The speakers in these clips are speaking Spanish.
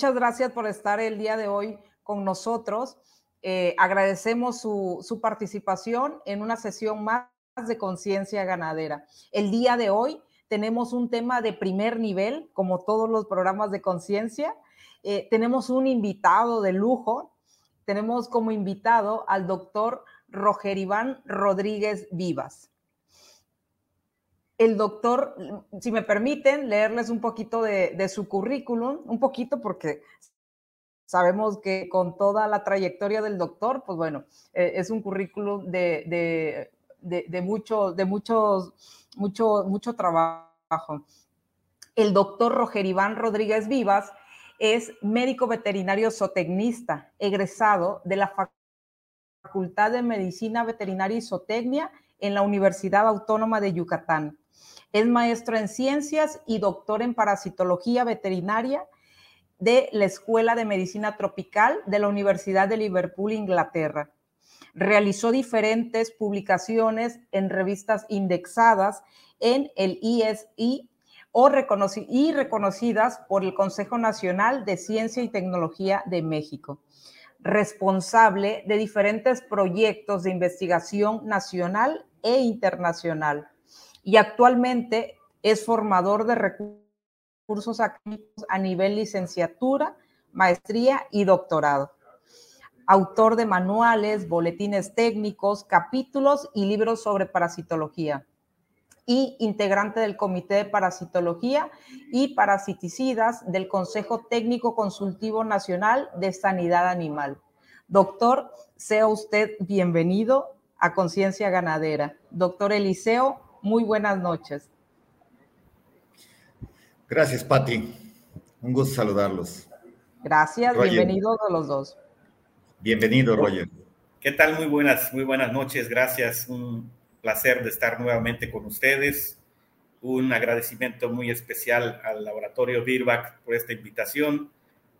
muchas gracias por estar el día de hoy con nosotros. Eh, agradecemos su, su participación en una sesión más de conciencia ganadera. El día de hoy tenemos un tema de primer nivel, como todos los programas de conciencia. Eh, tenemos un invitado de lujo. Tenemos como invitado al doctor Roger Iván Rodríguez Vivas. El doctor, si me permiten, leerles un poquito de, su currículum, un poquito porque sabemos que con toda la trayectoria del doctor, pues bueno, eh, es un currículum de, de, mucho, de muchos, mucho, mucho trabajo. El doctor Roger Iván Rodríguez Vivas es médico veterinario zootecnista, egresado de la Facultad de Medicina Veterinaria y Zootecnia en la Universidad Autónoma de Yucatán. Es maestro en ciencias y doctor en parasitología veterinaria de la Escuela de Medicina Tropical de la Universidad de Liverpool, Inglaterra. Realizó diferentes publicaciones en revistas indexadas en el ISI o y reconocidas por el Consejo Nacional de Ciencia y Tecnología de México, responsable de diferentes proyectos de investigación nacional e internacional. Y actualmente es formador de recursos académicos a nivel licenciatura, maestría y doctorado autor de manuales, boletines técnicos, capítulos y libros sobre parasitología y integrante del Comité de Parasitología y Parasiticidas del Consejo Técnico Consultivo Nacional de Sanidad Animal. Doctor, sea usted bienvenido a Conciencia Ganadera. Doctor Eliseo, muy buenas noches. Gracias, Patti. Un gusto saludarlos. Gracias, bienvenidos a los dos. Bienvenido, Roger. ¿Qué tal? Muy buenas, muy buenas noches. Gracias. Un placer de estar nuevamente con ustedes. Un agradecimiento muy especial al laboratorio Birbac por esta invitación,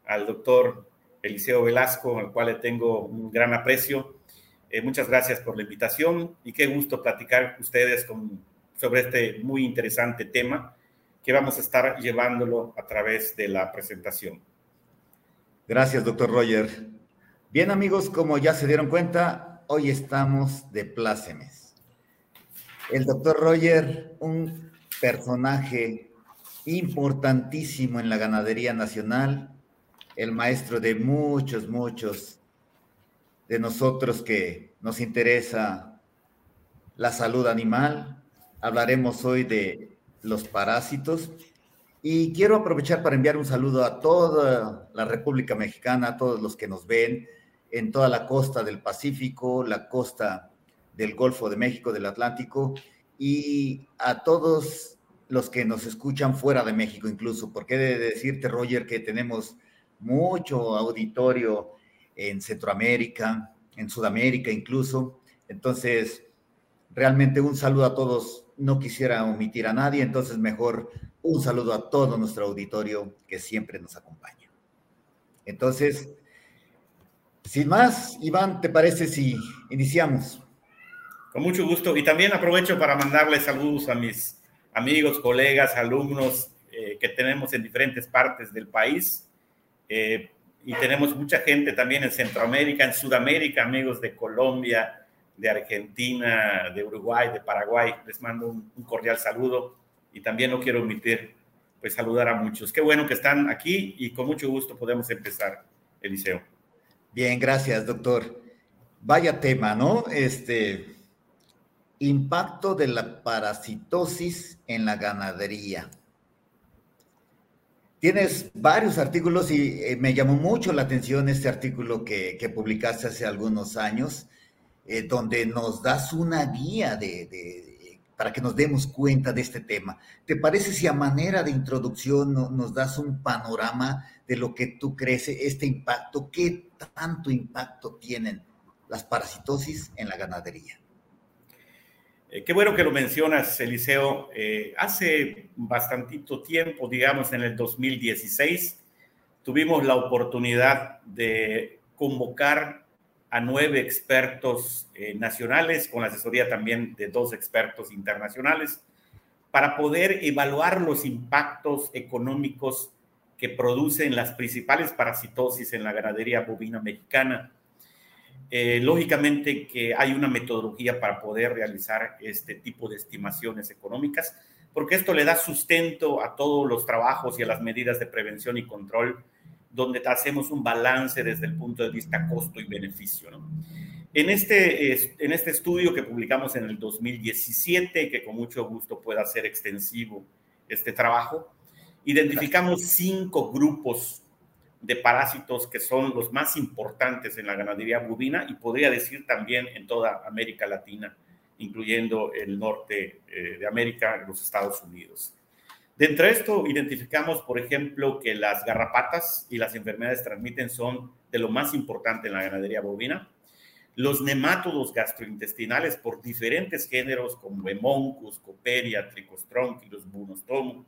al doctor Eliseo Velasco, al cual le tengo un gran aprecio. Eh, muchas gracias por la invitación y qué gusto platicar con ustedes con, sobre este muy interesante tema que vamos a estar llevándolo a través de la presentación. Gracias, doctor Roger. Bien amigos, como ya se dieron cuenta, hoy estamos de plácemes. El doctor Roger, un personaje importantísimo en la ganadería nacional, el maestro de muchos, muchos de nosotros que nos interesa la salud animal. Hablaremos hoy de los parásitos y quiero aprovechar para enviar un saludo a toda la República Mexicana, a todos los que nos ven, en toda la costa del Pacífico, la costa del Golfo de México, del Atlántico, y a todos los que nos escuchan fuera de México incluso, porque he de decirte, Roger, que tenemos mucho auditorio en Centroamérica, en Sudamérica incluso. Entonces, realmente un saludo a todos. No quisiera omitir a nadie, entonces mejor un saludo a todo nuestro auditorio que siempre nos acompaña. Entonces, sin más, Iván, ¿te parece si iniciamos? Con mucho gusto. Y también aprovecho para mandarle saludos a mis amigos, colegas, alumnos eh, que tenemos en diferentes partes del país. Eh, y tenemos mucha gente también en Centroamérica, en Sudamérica, amigos de Colombia, de Argentina, de Uruguay, de Paraguay. Les mando un, cordial saludo y también no quiero omitir, pues saludar a muchos. Qué bueno que están aquí y con mucho gusto podemos empezar, Eliseo. Bien, gracias, doctor. Vaya tema, ¿no? Este impacto de la parasitosis en la ganadería. Tienes varios artículos y eh, me llamó mucho la atención este artículo que, publicaste hace algunos años, eh, donde nos das una guía de, para que nos demos cuenta de este tema. ¿Te parece si a manera de introducción nos das un panorama de lo que tú crees, este impacto? ¿Qué tanto impacto tienen las parasitosis en la ganadería. Eh, qué bueno que lo mencionas, Eliseo. Eh, hace bastantito tiempo, digamos en el 2016, tuvimos la oportunidad de convocar a nueve expertos eh, nacionales, con la asesoría también de dos expertos internacionales, para poder evaluar los impactos económicos que producen las principales parasitosis en la ganadería bovina mexicana. Eh, lógicamente que hay una metodología para poder realizar este tipo de estimaciones económicas, porque esto le da sustento a todos los trabajos y a las medidas de prevención y control, donde hacemos un balance desde el punto de vista costo y beneficio. En, este, en este estudio que publicamos en el 2017, que con mucho gusto pueda ser extensivo este trabajo, identificamos cinco grupos de parásitos que son los más importantes en la ganadería bovina y podría decir también en toda América Latina, incluyendo el norte eh, de América, los Estados Unidos. Dentro de esto identificamos, por ejemplo, que las garrapatas y las enfermedades transmiten son de lo más importante en la ganadería bovina. Los nemátodos gastrointestinales por diferentes géneros como Hemoncus, Coperia, Tricostronchilus, Bunostomum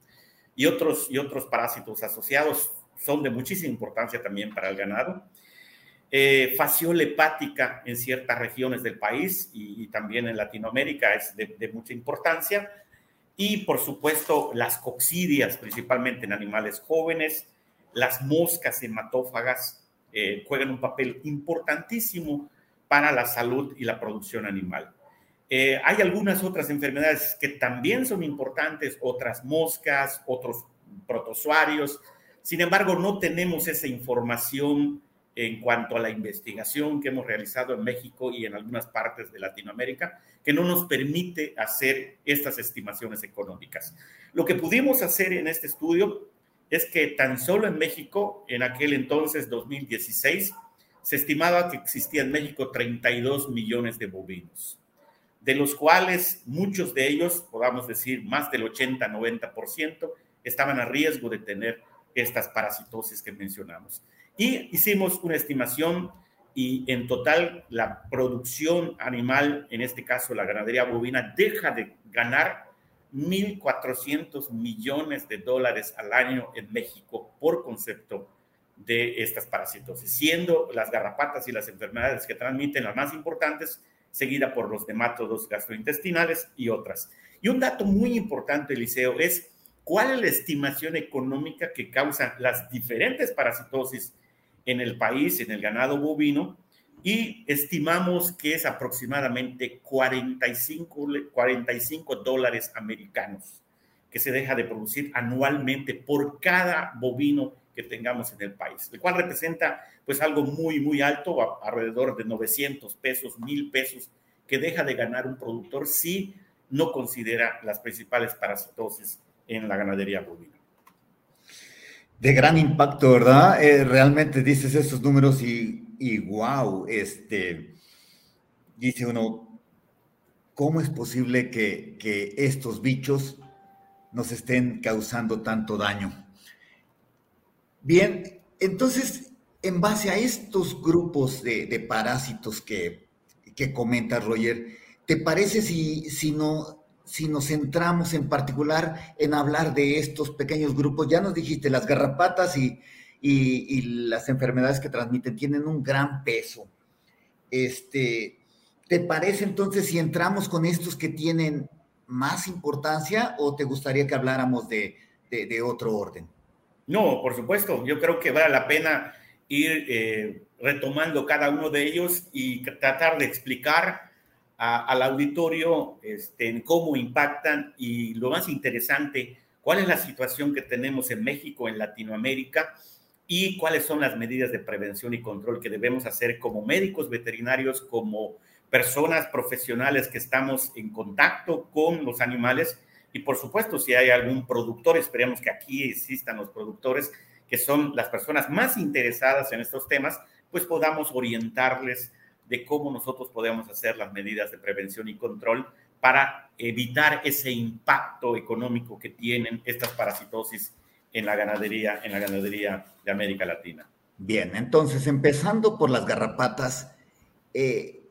y otros, y otros parásitos asociados son de muchísima importancia también para el ganado. Eh, fasciola hepática en ciertas regiones del país y, también en Latinoamérica es de, mucha importancia. Y por supuesto las coccidias, principalmente en animales jóvenes, las moscas hematófagas eh, juegan un papel importantísimo para la salud y la producción animal. Eh, hay algunas otras enfermedades que también son importantes, otras moscas, otros protozoarios, sin embargo, no tenemos esa información en cuanto a la investigación que hemos realizado en México y en algunas partes de Latinoamérica, que no nos permite hacer estas estimaciones económicas. Lo que pudimos hacer en este estudio es que tan solo en México, en aquel entonces, 2016, se estimaba que existían en México 32 millones de bovinos, de los cuales muchos de ellos, podamos decir más del 80-90%, estaban a riesgo de tener estas parasitosis que mencionamos. Y hicimos una estimación y en total la producción animal, en este caso la ganadería bovina, deja de ganar 1.400 millones de dólares al año en México por concepto de estas parasitosis, siendo las garrapatas y las enfermedades que transmiten las más importantes, seguida por los nematodos gastrointestinales y otras. Y un dato muy importante, Eliseo, es cuál es la estimación económica que causan las diferentes parasitosis en el país, en el ganado bovino, y estimamos que es aproximadamente 45, 45 dólares americanos que se deja de producir anualmente por cada bovino que tengamos en el país, el cual representa pues algo muy, muy alto, alrededor de 900 pesos, 1000 pesos, que deja de ganar un productor si no considera las principales parasitosis en la ganadería bovina. De gran impacto, ¿verdad? Eh, realmente dices esos números y, y wow, este, dice uno, ¿cómo es posible que, que estos bichos nos estén causando tanto daño? Bien, entonces, en base a estos grupos de, de parásitos que, que comenta Roger, ¿te parece si, si no si nos centramos en particular en hablar de estos pequeños grupos, ya nos dijiste, las garrapatas y, las enfermedades que transmiten tienen un gran peso. Este, ¿Te parece entonces si entramos con estos que tienen más importancia o te gustaría que habláramos de, otro orden? No, por supuesto. Yo creo que vale la pena ir eh, retomando cada uno de ellos y tratar de explicar al auditorio este, en cómo impactan y lo más interesante, cuál es la situación que tenemos en México, en Latinoamérica y cuáles son las medidas de prevención y control que debemos hacer como médicos veterinarios, como personas profesionales que estamos en contacto con los animales. Y por supuesto si hay algún productor, esperemos que aquí existan los productores que son las personas más interesadas en estos temas, pues podamos orientarles de cómo nosotros podemos hacer las medidas de prevención y control para evitar ese impacto económico que tienen estas parasitosis en la ganadería, en la ganadería de América Latina. Bien, entonces empezando por las garrapatas, eh,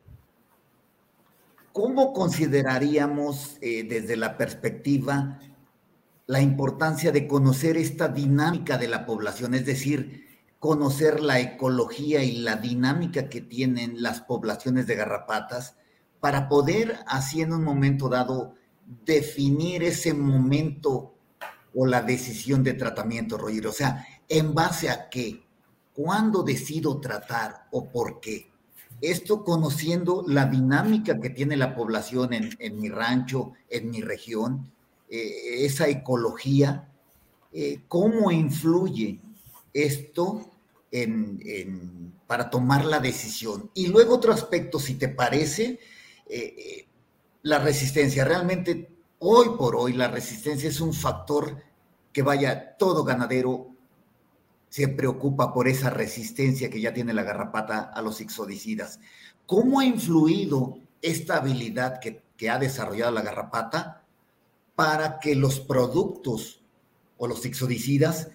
¿cómo consideraríamos eh, desde la perspectiva la importancia de conocer esta dinámica de la población? Es decir, conocer la ecología y la dinámica que tienen las poblaciones de garrapatas para poder así en un momento dado definir ese momento o la decisión de tratamiento, Roger. O sea, ¿En base a qué? ¿Cuándo decido tratar o por qué? Esto conociendo la dinámica que tiene la población en, mi rancho, en mi región, eh, esa ecología, eh, cómo influye esto para tomar la decisión. Y luego otro aspecto, si te parece, eh, la resistencia. Realmente, hoy por hoy, la resistencia es un factor que vaya, todo ganadero se preocupa por esa resistencia que ya tiene la garrapata a los ixodicidas. ¿Cómo ha influido esta habilidad que, ha desarrollado la garrapata para que los productos o los ixodicidas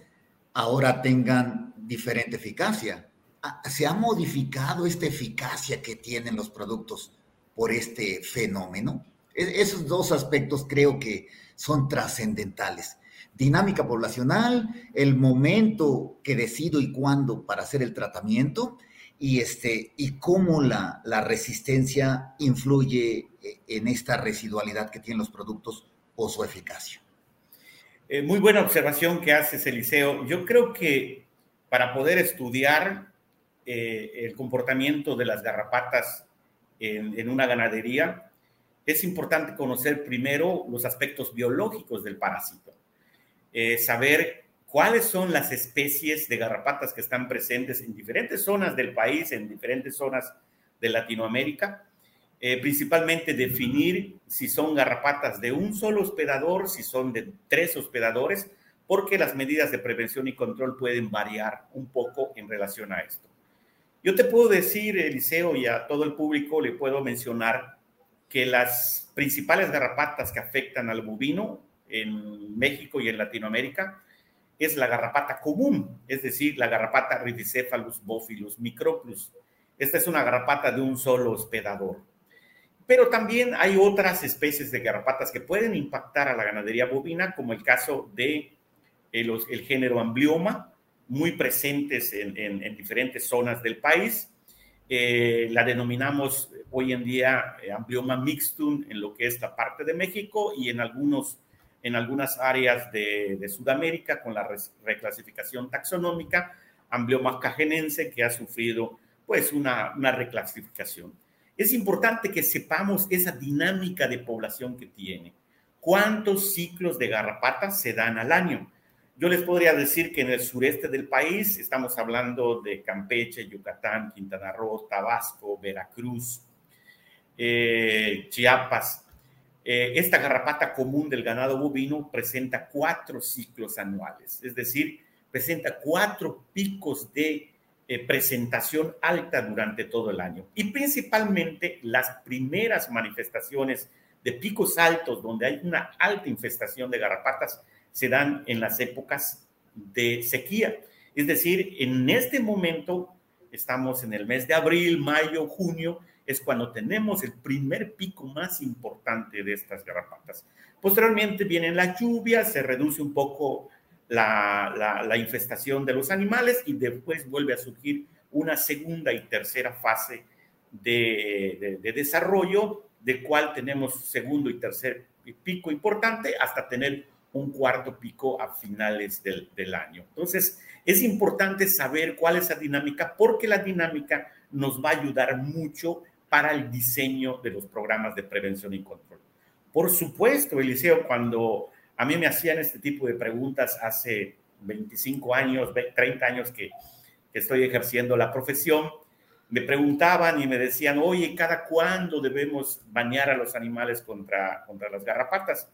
ahora tengan diferente eficacia? Ah, ¿Se ha modificado esta eficacia que tienen los productos por este fenómeno? E, esos dos aspectos creo que son trascendentales dinámica poblacional, el momento que decido y cuándo para hacer el tratamiento y, este, y cómo la, la resistencia influye eh, en esta residualidad que tienen los productos o su eficacia. Eh, muy buena observación que haces, Eliseo. Yo creo que para poder estudiar eh, el comportamiento de las garrapatas en, una ganadería, es importante conocer primero los aspectos biológicos del parásito. Eh, saber cuáles son las especies de garrapatas que están presentes en diferentes zonas del país, en diferentes zonas de Latinoamérica. Eh, principalmente definir si son garrapatas de un solo hospedador, si son de tres hospedadores, porque las medidas de prevención y control pueden variar un poco en relación a esto. Yo te puedo decir, Eliseo, y a todo el público le puedo mencionar que las principales garrapatas que afectan al bovino en México y en Latinoamérica es la garrapata común, es decir, la garrapata Rhidicephalus bophilus microplus. Esta es una garrapata de un solo hospedador. Pero también hay otras especies de garrapatas que pueden impactar a la ganadería bovina, como el caso de el, el género Amblioma, muy presentes en, diferentes zonas del país. Eh, la denominamos hoy en día eh, Amblioma mixtum en lo que es la parte de México y en algunos en algunas áreas de, Sudamérica con la reclasificación taxonómica, Amblyoma cajenense, que ha sufrido pues una, una reclasificación. Es importante que sepamos esa dinámica de población que tiene. ¿Cuántos ciclos de garrapatas se dan al año? Yo les podría decir que en el sureste del país, estamos hablando de Campeche, Yucatán, Quintana Roo, Tabasco, Veracruz, eh, Chiapas, eh, esta garrapata común del ganado bovino presenta cuatro ciclos anuales, es decir, presenta cuatro picos de eh, presentación alta durante todo el año. Y principalmente las primeras manifestaciones de picos altos, donde hay una alta infestación de garrapatas, se dan en las épocas de sequía. Es decir, en este momento estamos en el mes de abril, mayo, junio, es cuando tenemos el primer pico más importante de estas garrapatas. Posteriormente vienen las lluvias, se reduce un poco la, infestación de los animales y después vuelve a surgir una segunda y tercera fase de, desarrollo, de cual tenemos segundo y tercer pico importante hasta tener un cuarto pico a finales del, año. Entonces, es importante saber cuál es la dinámica, porque la dinámica nos va a ayudar mucho para el diseño de los programas de prevención y control. Por supuesto, Eliseo, cuando a mí me hacían este tipo de preguntas hace 25 años, 30 años que, estoy ejerciendo la profesión, me preguntaban y me decían, oye, ¿cada cuándo debemos bañar a los animales contra, contra las garrapatas?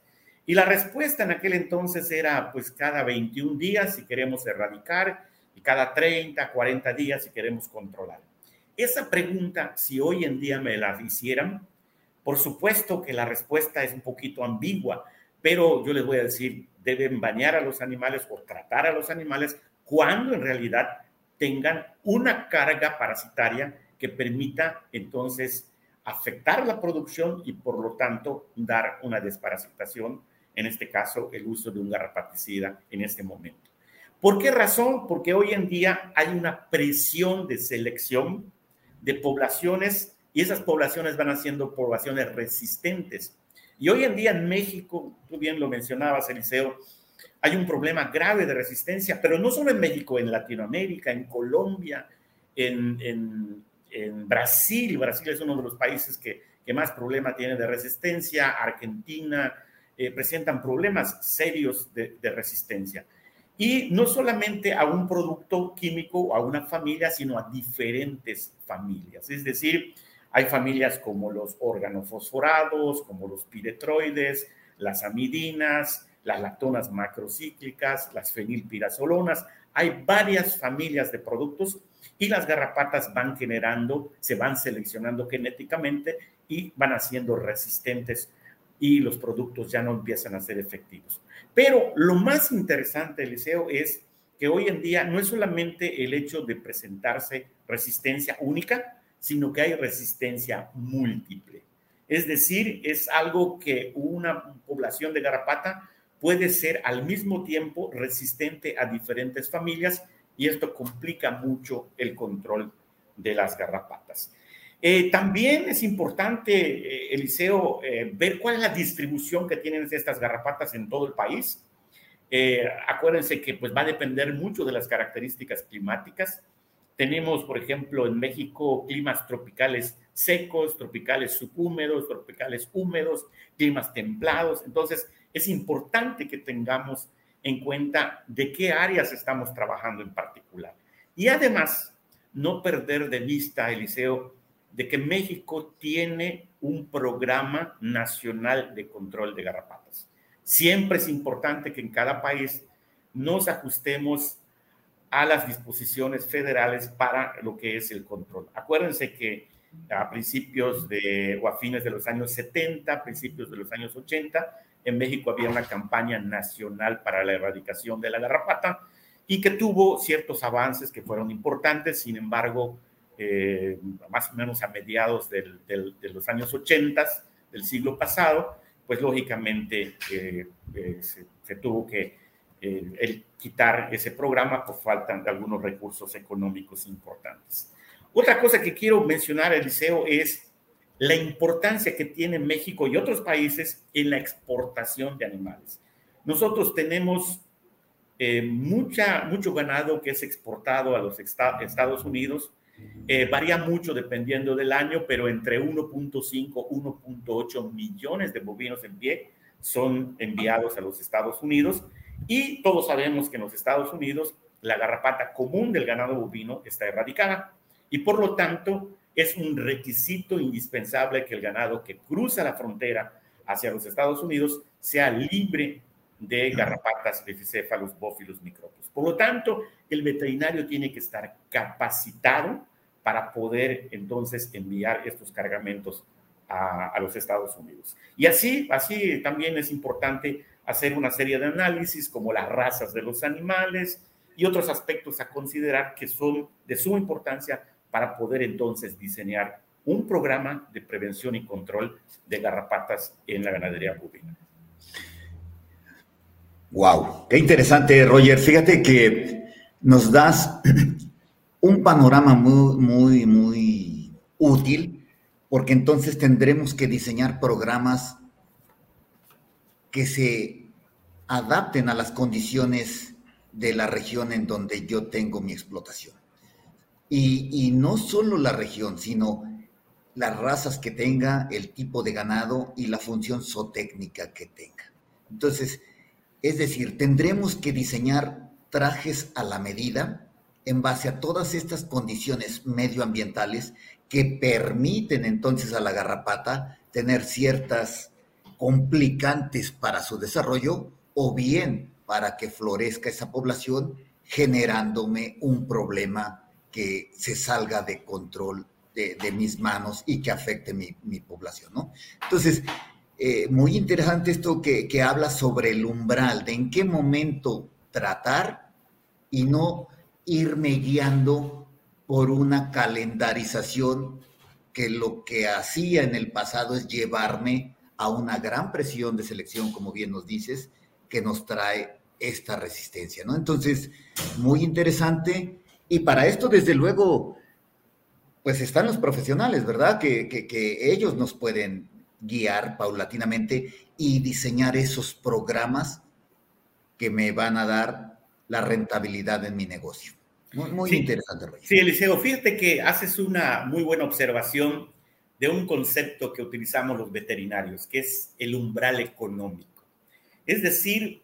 Y la respuesta en aquel entonces era, pues cada 21 días si queremos erradicar y cada 30, 40 días si queremos controlar. Esa pregunta, si hoy en día me la hicieran, por supuesto que la respuesta es un poquito ambigua, pero yo les voy a decir, deben bañar a los animales o tratar a los animales cuando en realidad tengan una carga parasitaria que permita entonces afectar la producción y por lo tanto dar una desparasitación, en este caso el uso de un garrapaticida en este momento. ¿Por qué razón? Porque hoy en día hay una presión de selección de poblaciones y esas poblaciones van haciendo poblaciones resistentes. Y hoy en día en México, tú bien lo mencionabas, Eliseo, hay un problema grave de resistencia, pero no solo en México, en Latinoamérica, en Colombia, en, Brasil. Brasil es uno de los países que más problema tiene de resistencia. Argentina eh, presentan problemas serios de, resistencia. Y no solamente a un producto químico o a una familia, sino a diferentes familias. Es decir, hay familias como los organofosforados, como los piretroides, las amidinas, las lactonas macrocíclicas, las fenilpirazolonas. Hay varias familias de productos y las garrapatas van generando, se van seleccionando genéticamente y van haciendo resistentes y los productos ya no empiezan a ser efectivos. Pero lo más interesante, Eliseo, es que hoy en día no es solamente el hecho de presentarse resistencia única, sino que hay resistencia múltiple. Es decir, es algo que una población de garrapata puede ser al mismo tiempo resistente a diferentes familias y esto complica mucho el control de las garrapatas. Eh, también es importante, eh, Eliseo, eh, ver cuál es la distribución que tienen estas garrapatas en todo el país. acuérdense que pues, va a depender mucho de las características climáticas. Tenemos, por ejemplo, en México climas tropicales secos, tropicales subhúmedos, tropicales húmedos, climas templados. Entonces, es importante que tengamos en cuenta de qué áreas estamos trabajando en particular. Y además, no perder de vista, Eliseo, de que México tiene un programa nacional de control de garrapatas. Siempre es importante que en cada país nos ajustemos a las disposiciones federales para lo que es el control. Acuérdense que a principios de o a fines de los años 70, principios de los años 80, en México había una campaña nacional para la erradicación de la garrapata y que tuvo ciertos avances que fueron importantes, sin embargo, eh, más o menos a mediados de los años 80 del siglo pasado, pues lógicamente eh, eh, se, tuvo que quitar ese programa por falta de algunos recursos económicos importantes. Otra cosa que quiero mencionar, Eliseo, es la importancia que tiene México y otros países en la exportación de animales. Nosotros tenemos eh, mucha, mucho ganado que es exportado a los Estados Unidos. Eh, varía mucho dependiendo del año, pero entre 1.5 1.8 millones de bovinos en pie son enviados a los Estados Unidos. Y todos sabemos que en los Estados Unidos la garrapata común del ganado bovino está erradicada. Y por lo tanto, es un requisito indispensable que el ganado que cruza la frontera hacia los Estados Unidos sea libre de garrapatas, céfalos, bófilos, microbios. Por lo tanto, el veterinario tiene que estar capacitado para poder entonces enviar estos cargamentos a, a, los Estados Unidos. Y así, así también es importante hacer una serie de análisis como las razas de los animales y otros aspectos a considerar que son de suma importancia para poder entonces diseñar un programa de prevención y control de garrapatas en la ganadería bovina. Wow, qué interesante, Roger. Fíjate que nos das un panorama muy, muy, muy útil, porque entonces tendremos que diseñar programas que se adapten a las condiciones de la región en donde yo tengo mi explotación. Y, no solo la región, sino las razas que tenga, el tipo de ganado y la función zootécnica que tenga. Entonces, es decir, tendremos que diseñar trajes a la medida en base a todas estas condiciones medioambientales que permiten entonces a la garrapata tener ciertas complicantes para su desarrollo o bien para que florezca esa población generándome un problema que se salga de control de, mis manos y que afecte mi, población, ¿no? Entonces, eh, muy interesante esto que, que, habla sobre el umbral, de en qué momento tratar y no irme guiando por una calendarización que lo que hacía en el pasado es llevarme a una gran presión de selección, como bien nos dices, que nos trae esta resistencia, ¿no? Entonces, muy interesante y para esto, desde luego, pues están los profesionales, ¿verdad? Que, ellos nos pueden guiar paulatinamente y diseñar esos programas que me van a dar la rentabilidad en mi negocio. Muy, interesante. Sí, Eliseo, fíjate que haces una muy buena observación de un concepto que utilizamos los veterinarios, que es el umbral económico. Es decir,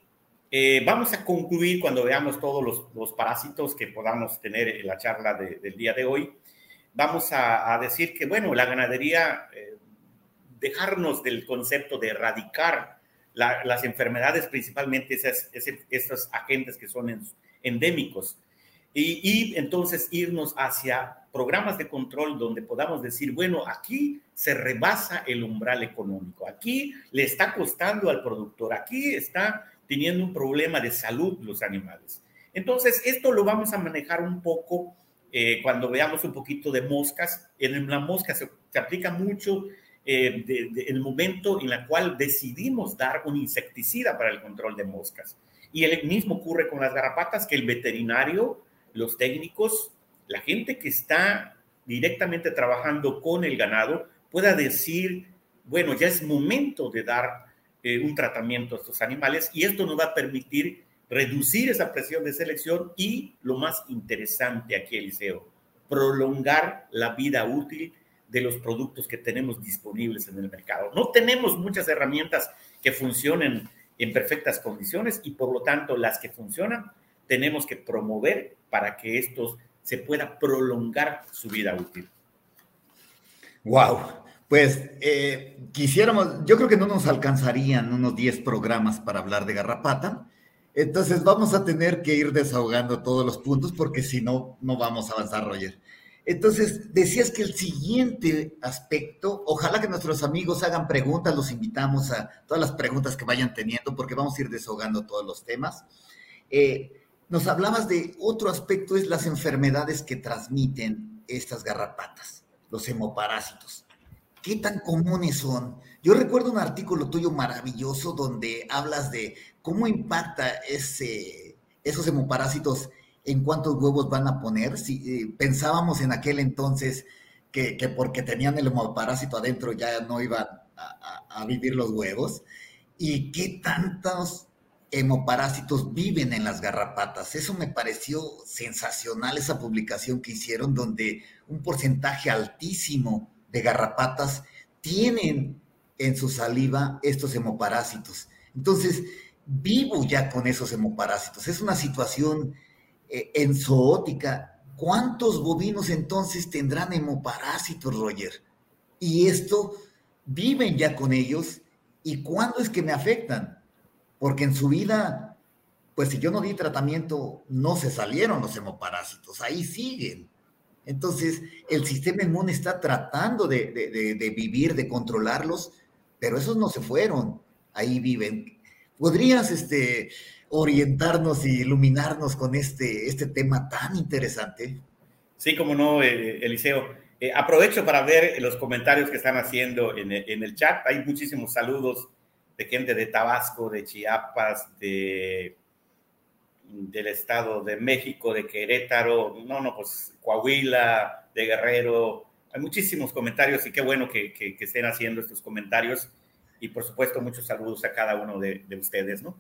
eh, vamos a concluir cuando veamos todos los, parásitos que podamos tener en la charla del día de hoy. Vamos a, decir que, bueno, la ganadería, eh, dejarnos del concepto de erradicar las enfermedades, principalmente esas, esos agentes que son endémicos, y, entonces irnos hacia programas de control donde podamos decir, bueno, aquí se rebasa el umbral económico, aquí le está costando al productor, aquí está teniendo un problema de salud los animales. Entonces, esto lo vamos a manejar un poco eh, cuando veamos un poquito de moscas. En la mosca se, aplica mucho eh, el momento en el cual decidimos dar un insecticida para el control de moscas. Y el mismo ocurre con las garrapatas, que el veterinario los técnicos, la gente que está directamente trabajando con el ganado pueda decir, bueno, ya es momento de dar eh, un tratamiento a estos animales y esto nos va a permitir reducir esa presión de selección y lo más interesante aquí, Eliseo, prolongar la vida útil de los productos que tenemos disponibles en el mercado. No tenemos muchas herramientas que funcionen en perfectas condiciones y por lo tanto las que funcionan tenemos que promover para que estos se pueda prolongar su vida útil. Wow, pues eh, quisiéramos, yo creo que no nos alcanzarían unos 10 programas para hablar de garrapata, entonces vamos a tener que ir desahogando todos los puntos porque si no, no vamos a avanzar, Roger. Entonces, decías que el siguiente aspecto, ojalá que nuestros amigos hagan preguntas, los invitamos a todas las preguntas que vayan teniendo porque vamos a ir desahogando todos los temas. Eh, nos hablabas de otro aspecto, es las enfermedades que transmiten estas garrapatas, los hemoparásitos. ¿Qué tan comunes son? Yo recuerdo un artículo tuyo maravilloso donde hablas de cómo impacta ese, esos hemoparásitos en cuántos huevos van a poner. Si eh, pensábamos en aquel entonces que, porque tenían el hemoparásito adentro ya no iban a, a vivir los huevos. ¿Y qué tantos hemoparásitos viven en las garrapatas. Eso me pareció sensacional, esa publicación que hicieron, donde un porcentaje altísimo de garrapatas tienen en su saliva estos hemoparásitos. Entonces, vivo ya con esos hemoparásitos. Es una situación eh, en zoótica. ¿Cuántos bovinos entonces tendrán hemoparásitos, Roger? Y esto, viven ya con ellos. ¿Y cuándo es que me afectan? porque en su vida, pues si yo no di tratamiento, no se salieron los hemoparásitos, ahí siguen. Entonces, el sistema inmune está tratando de, vivir, de controlarlos, pero esos no se fueron, ahí viven. ¿Podrías este, orientarnos y iluminarnos con este, este tema tan interesante? Sí, como no, eh, Eliseo. Eh, aprovecho para ver los comentarios que están haciendo en, en el chat. Hay muchísimos saludos de gente de Tabasco, de Chiapas, de, del Estado de México, de Querétaro, no, no, pues Coahuila, de Guerrero. Hay muchísimos comentarios y qué bueno que, que, estén haciendo estos comentarios. Y por supuesto, muchos saludos a cada uno de, de ustedes, ¿no?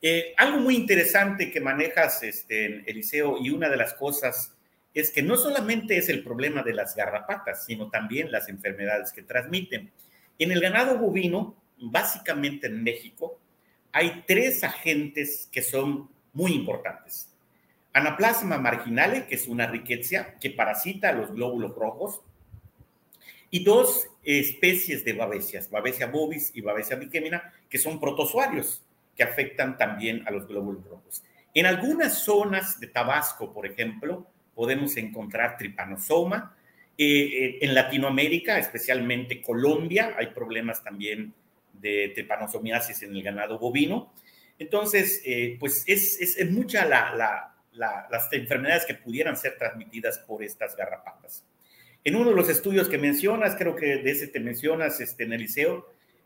Eh, algo muy interesante que manejas, este, Eliseo, y una de las cosas es que no solamente es el problema de las garrapatas, sino también las enfermedades que transmiten. En el ganado bovino, básicamente en México, hay tres agentes que son muy importantes. Anaplasma marginale, que es una riqueza que parasita los glóbulos rojos, y dos especies de babesias, Babesia bovis y Babesia biquemina, que son protozoarios que afectan también a los glóbulos rojos. En algunas zonas de Tabasco, por ejemplo, podemos encontrar tripanosoma. Eh, eh, en Latinoamérica, especialmente Colombia, hay problemas también de trepanosomiasis en el ganado bovino. Entonces, eh, pues es, es, mucha la, las enfermedades que pudieran ser transmitidas por estas garrapatas. En uno de los estudios que mencionas, creo que de ese te mencionas este, en el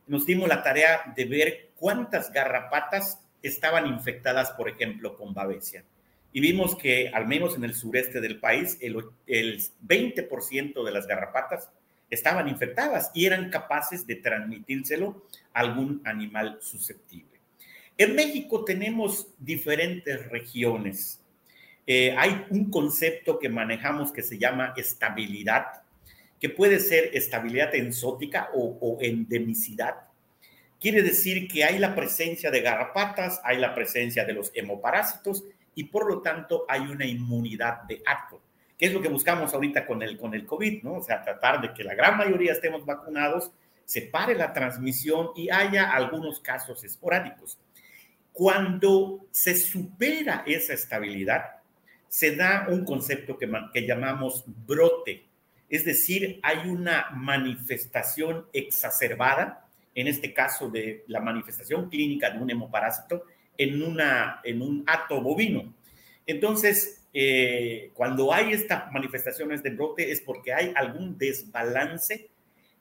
nos dimos la tarea de ver cuántas garrapatas estaban infectadas, por ejemplo, con babesia. Y vimos que al menos en el sureste del país, el, el 20% de las garrapatas estaban infectadas y eran capaces de transmitírselo a algún animal susceptible. En México tenemos diferentes regiones. Eh, hay un concepto que manejamos que se llama estabilidad, que puede ser estabilidad enzótica o, o endemicidad. Quiere decir que hay la presencia de garrapatas, hay la presencia de los hemoparásitos y por lo tanto hay una inmunidad de acto, que es lo que buscamos ahorita con el, con el COVID, ¿no? O sea, tratar de que la gran mayoría estemos vacunados, se pare la transmisión y haya algunos casos esporádicos. Cuando se supera esa estabilidad, se da un concepto que, que llamamos brote, es decir, hay una manifestación exacerbada, en este caso de la manifestación clínica de un hemoparásito, en, una, en un ato bovino. Entonces, eh, cuando hay estas manifestaciones de brote es porque hay algún desbalance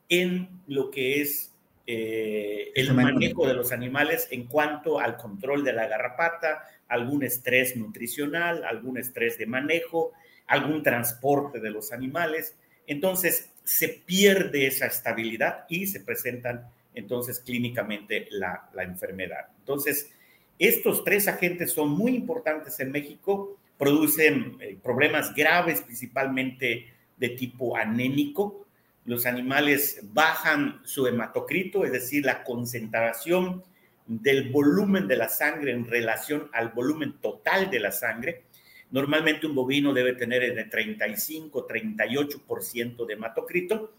en lo que es eh, el manejo de los animales en cuanto al control de la garrapata, algún estrés nutricional, algún estrés de manejo, algún transporte de los animales. Entonces, se pierde esa estabilidad y se presentan entonces clínicamente la, la enfermedad. Entonces, estos tres agentes son muy importantes en México, producen eh, problemas graves, principalmente de tipo anémico. Los animales bajan su hematocrito, es decir, la concentración del volumen de la sangre en relación al volumen total de la sangre. Normalmente un bovino debe tener entre 35 38% de hematocrito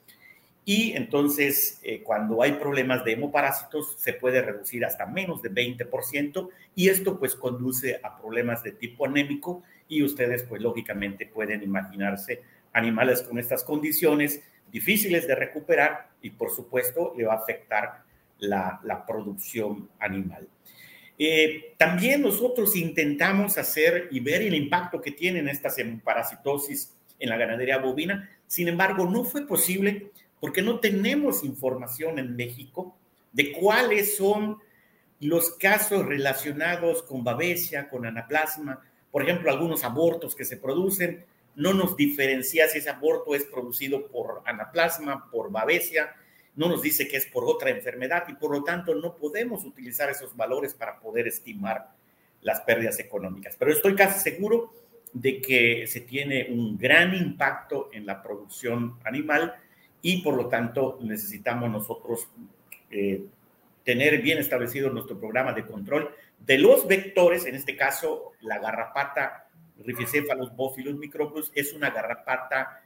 y entonces, eh, cuando hay problemas de hemoparásitos, se puede reducir hasta menos de 20%, y esto pues conduce a problemas de tipo anémico, y ustedes pues lógicamente pueden imaginarse animales con estas condiciones difíciles de recuperar, y por supuesto le va a afectar la, la producción animal. Eh, también nosotros intentamos hacer y ver el impacto que tienen estas hemoparasitosis en la ganadería bovina, sin embargo, no fue posible porque no tenemos información en México de cuáles son los casos relacionados con babesia, con anaplasma, por ejemplo, algunos abortos que se producen, no nos diferencia si ese aborto es producido por anaplasma, por babesia, no nos dice que es por otra enfermedad y por lo tanto no podemos utilizar esos valores para poder estimar las pérdidas económicas. Pero estoy casi seguro de que se tiene un gran impacto en la producción animal y por lo tanto necesitamos nosotros eh, tener bien establecido nuestro programa de control de los vectores, en este caso la garrapata Rhipicephalus bophilus microbius es una garrapata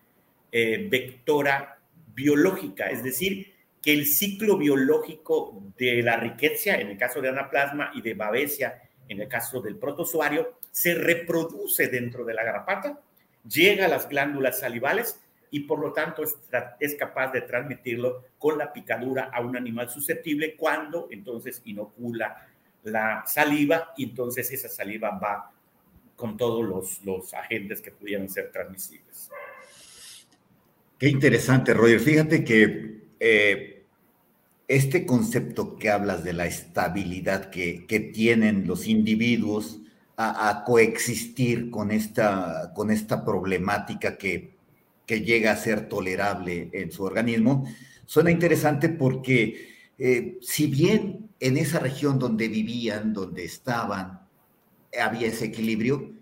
eh, vectora biológica, es decir, que el ciclo biológico de la riqueza, en el caso de anaplasma, y de babesia, en el caso del protozoario, se reproduce dentro de la garrapata, llega a las glándulas salivales y por lo tanto es, es, capaz de transmitirlo con la picadura a un animal susceptible cuando entonces inocula la saliva y entonces esa saliva va con todos los, los agentes que pudieran ser transmisibles. Qué interesante, Roger. Fíjate que eh, este concepto que hablas de la estabilidad que, que tienen los individuos a, coexistir con esta, con esta problemática que que llega a ser tolerable en su organismo, suena interesante porque eh, si bien en esa región donde vivían, donde estaban, había ese equilibrio,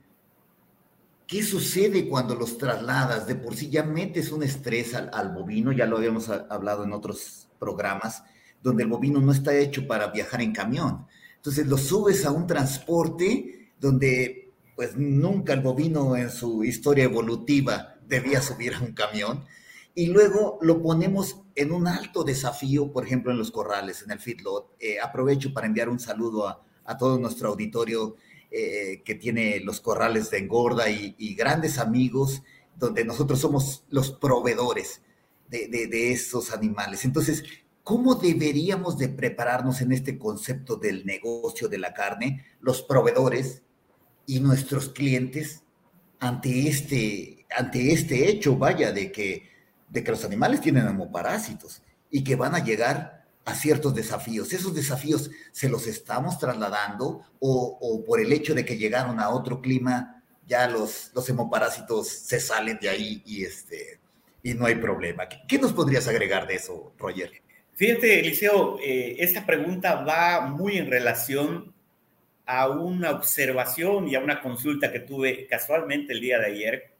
¿qué sucede cuando los trasladas? De por sí ya metes un estrés al, al bovino, ya lo habíamos hablado en otros programas, donde el bovino no está hecho para viajar en camión. Entonces lo subes a un transporte donde pues nunca el bovino en su historia evolutiva debía subir a un camión y luego lo ponemos en un alto desafío, por ejemplo, en los corrales, en el feedlot. Eh, aprovecho para enviar un saludo a, a todo nuestro auditorio eh, que tiene los corrales de engorda y, grandes amigos, donde nosotros somos los proveedores de, de esos animales. Entonces, ¿cómo deberíamos de prepararnos en este concepto del negocio de la carne, los proveedores y nuestros clientes ante este ante este hecho, vaya, de que, de que los animales tienen hemoparásitos y que van a llegar a ciertos desafíos. ¿Esos desafíos se los estamos trasladando o, por el hecho de que llegaron a otro clima, ya los, los hemoparásitos se salen de ahí y, este, y no hay problema? ¿Qué, qué nos podrías agregar de eso, Roger? Fíjate, Eliseo, eh, esta pregunta va muy en relación a una observación y a una consulta que tuve casualmente el día de ayer,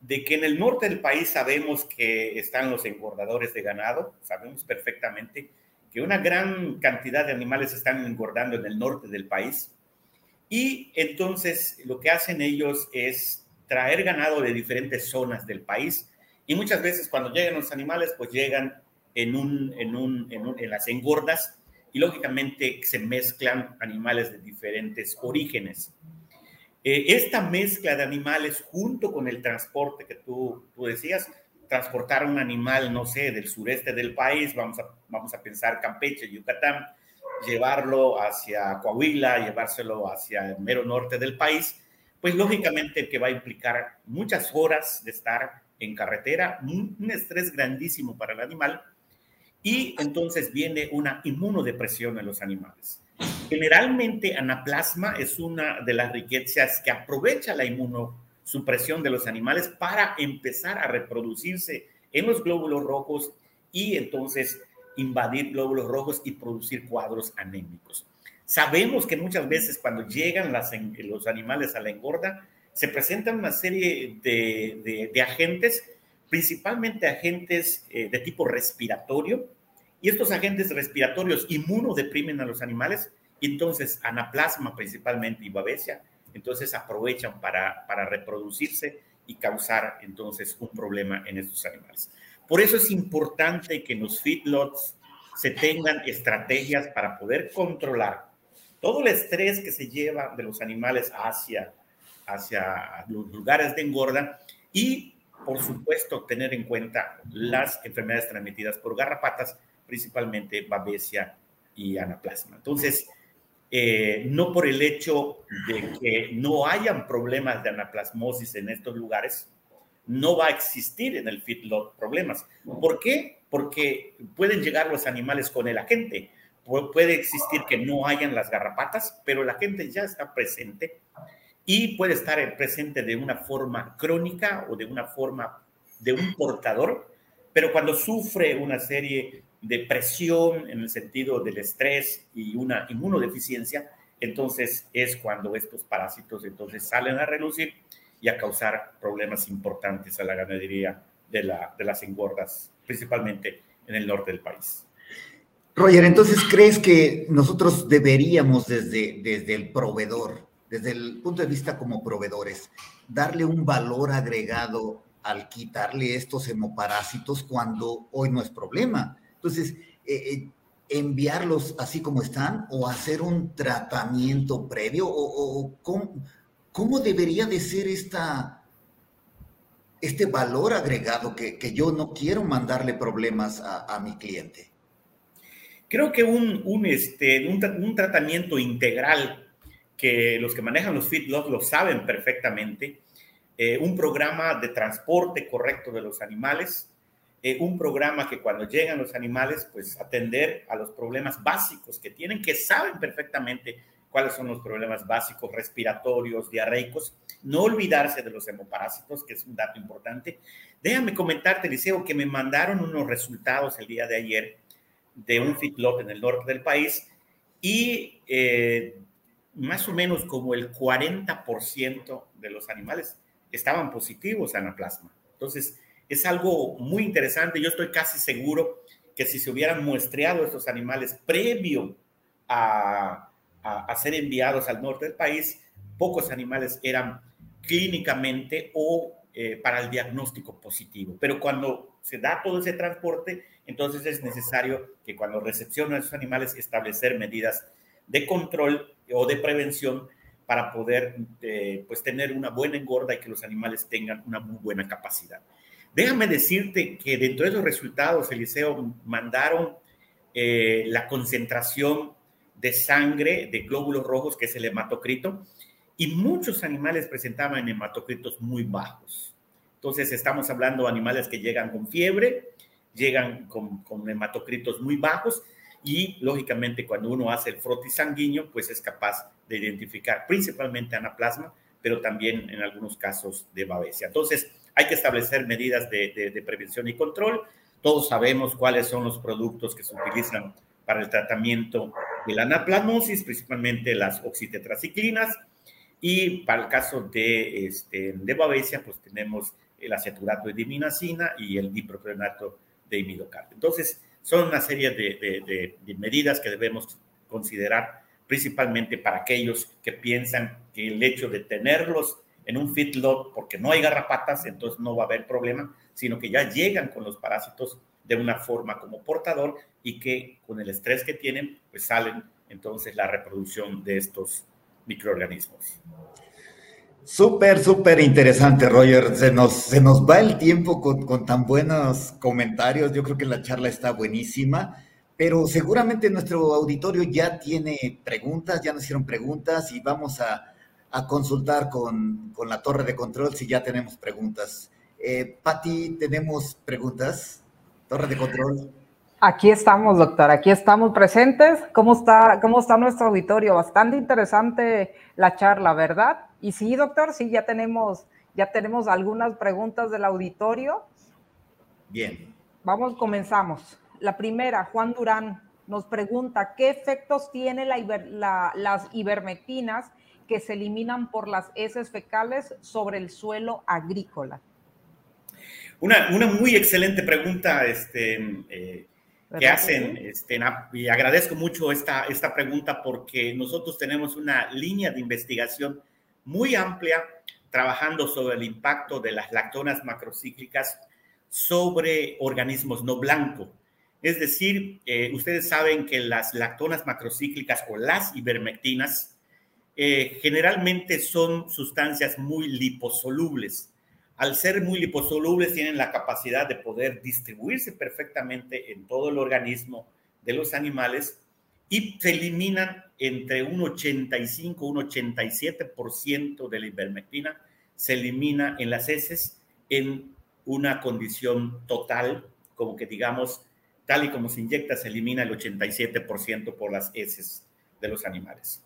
de que en el norte del país sabemos que están los engordadores de ganado, sabemos perfectamente que una gran cantidad de animales están engordando en el norte del país. Y entonces lo que hacen ellos es traer ganado de diferentes zonas del país. Y muchas veces cuando llegan los animales, pues llegan en, un, en, un, en, las engordas y lógicamente se mezclan animales de diferentes orígenes. Eh, esta mezcla de animales junto con el transporte que tú, tú decías, transportar un animal, no sé, del sureste del país, vamos a, vamos a pensar Campeche, Yucatán, llevarlo hacia Coahuila, llevárselo hacia el mero norte del país, pues lógicamente que va a implicar muchas horas de estar en carretera, un estrés grandísimo para el animal y entonces viene una inmunodepresión en los animales. Generalmente anaplasma es una de las riquezas que aprovecha la inmunosupresión de los animales para empezar a reproducirse en los glóbulos rojos y entonces invadir glóbulos rojos y producir cuadros anémicos. Sabemos que muchas veces cuando llegan los animales a la engorda, se presentan una serie de, agentes, principalmente agentes eh, de tipo respiratorio, y estos agentes respiratorios inmunodeprimen a los animales y entonces anaplasma principalmente y babesia, entonces aprovechan para, para reproducirse y causar entonces un problema en estos animales. Por eso es importante que en los feedlots se tengan estrategias para poder controlar todo el estrés que se lleva de los animales hacia, hacia los lugares de engorda y, por supuesto, tener en cuenta las enfermedades transmitidas por garrapatas principalmente babesia y anaplasma. Entonces, eh, no por el hecho de que no hayan problemas de anaplasmosis en estos lugares, no va a existir en el feedlot problemas. ¿Por qué? Porque pueden llegar los animales con el agente. puede existir que no hayan las garrapatas, pero la gente ya está presente y puede estar presente de una forma crónica o de una forma de un portador, pero cuando sufre una serie depresión en el sentido del estrés y una inmunodeficiencia, entonces es cuando estos parásitos entonces salen a relucir y a causar problemas importantes a la ganadería de, la, de las engordas, principalmente en el norte del país. Roger, entonces crees que nosotros deberíamos desde, desde el proveedor, desde el punto de vista como proveedores, darle un valor agregado al quitarle estos hemoparásitos cuando hoy no es problema? Entonces, eh, eh, enviarlos así como están o hacer un tratamiento previo o, ¿cómo, debería de ser esta, este valor agregado que, yo no quiero mandarle problemas a, mi cliente? Creo que un, un, este, un, tratamiento integral que los que manejan los feedlots lo saben perfectamente, eh, un programa de transporte correcto de los animales, eh, un programa que cuando llegan los animales, pues atender a los problemas básicos que tienen, que saben perfectamente cuáles son los problemas básicos respiratorios, diarreicos, no olvidarse de los hemoparásitos, que es un dato importante. Déjame comentarte, Liceo, que me mandaron unos resultados el día de ayer de un feedlot en el norte del país y eh, más o menos como el 40% de los animales estaban positivos a anaplasma. Entonces, es algo muy interesante. Yo estoy casi seguro que si se hubieran muestreado estos animales previo a, ser enviados al norte del país, pocos animales eran clínicamente o eh, para el diagnóstico positivo. Pero cuando se da todo ese transporte, entonces es necesario que cuando recepcionan a esos animales establecer medidas de control o de prevención para poder eh, pues tener una buena engorda y que los animales tengan una muy buena capacidad. Déjame decirte que dentro de esos resultados, Eliseo, mandaron eh, la concentración de sangre de glóbulos rojos, que es el hematocrito, y muchos animales presentaban hematocritos muy bajos. Entonces, estamos hablando de animales que llegan con fiebre, llegan con, con hematocritos muy bajos, y lógicamente cuando uno hace el frotis sanguíneo, pues es capaz de identificar principalmente anaplasma, pero también en algunos casos de babesia. Entonces, hay que establecer medidas de, prevención y control. Todos sabemos cuáles son los productos que se utilizan para el tratamiento de la anaplasmosis, principalmente las oxitetraciclinas, y para el caso de, este, de Babesia, pues tenemos el aceturato de diminacina y el dipropionato de imidocardio. Entonces, son una serie de, medidas que debemos considerar principalmente para aquellos que piensan que el hecho de tenerlos en un feedlot porque no hay garrapatas, entonces no va a haber problema, sino que ya llegan con los parásitos de una forma como portador y que con el estrés que tienen, pues salen entonces la reproducción de estos microorganismos. Súper, súper interesante, Roger. Se nos, se nos va el tiempo con, con, tan buenos comentarios. Yo creo que la charla está buenísima, pero seguramente nuestro auditorio ya tiene preguntas, ya nos hicieron preguntas y vamos a, a consultar con, con, la torre de control si ya tenemos preguntas. Eh, Patti, ¿tenemos preguntas? Torre de control. Aquí estamos, doctor, aquí estamos presentes. ¿Cómo está, cómo está nuestro auditorio? Bastante interesante la charla, ¿verdad? Y sí, doctor, sí, ya tenemos, ya tenemos algunas preguntas del auditorio. Bien. Vamos, comenzamos. La primera, Juan Durán nos pregunta, ¿qué efectos tiene la, las ivermectinas que se eliminan por las heces fecales sobre el suelo agrícola? Una, una muy excelente pregunta este, eh, que hacen. Este, y agradezco mucho esta, esta pregunta porque nosotros tenemos una línea de investigación muy amplia trabajando sobre el impacto de las lactonas macrocíclicas sobre organismos no blancos. Es decir, eh, ustedes saben que las lactonas macrocíclicas o las ivermectinas eh, generalmente son sustancias muy liposolubles al ser muy liposolubles, tienen la capacidad de poder distribuirse perfectamente en todo el organismo de los animales y se eliminan entre un 85 un 87% de la ivermectina, se elimina en las heces en una condición total, como que digamos, tal y como se inyecta, se elimina el 87% por las heces de los animales.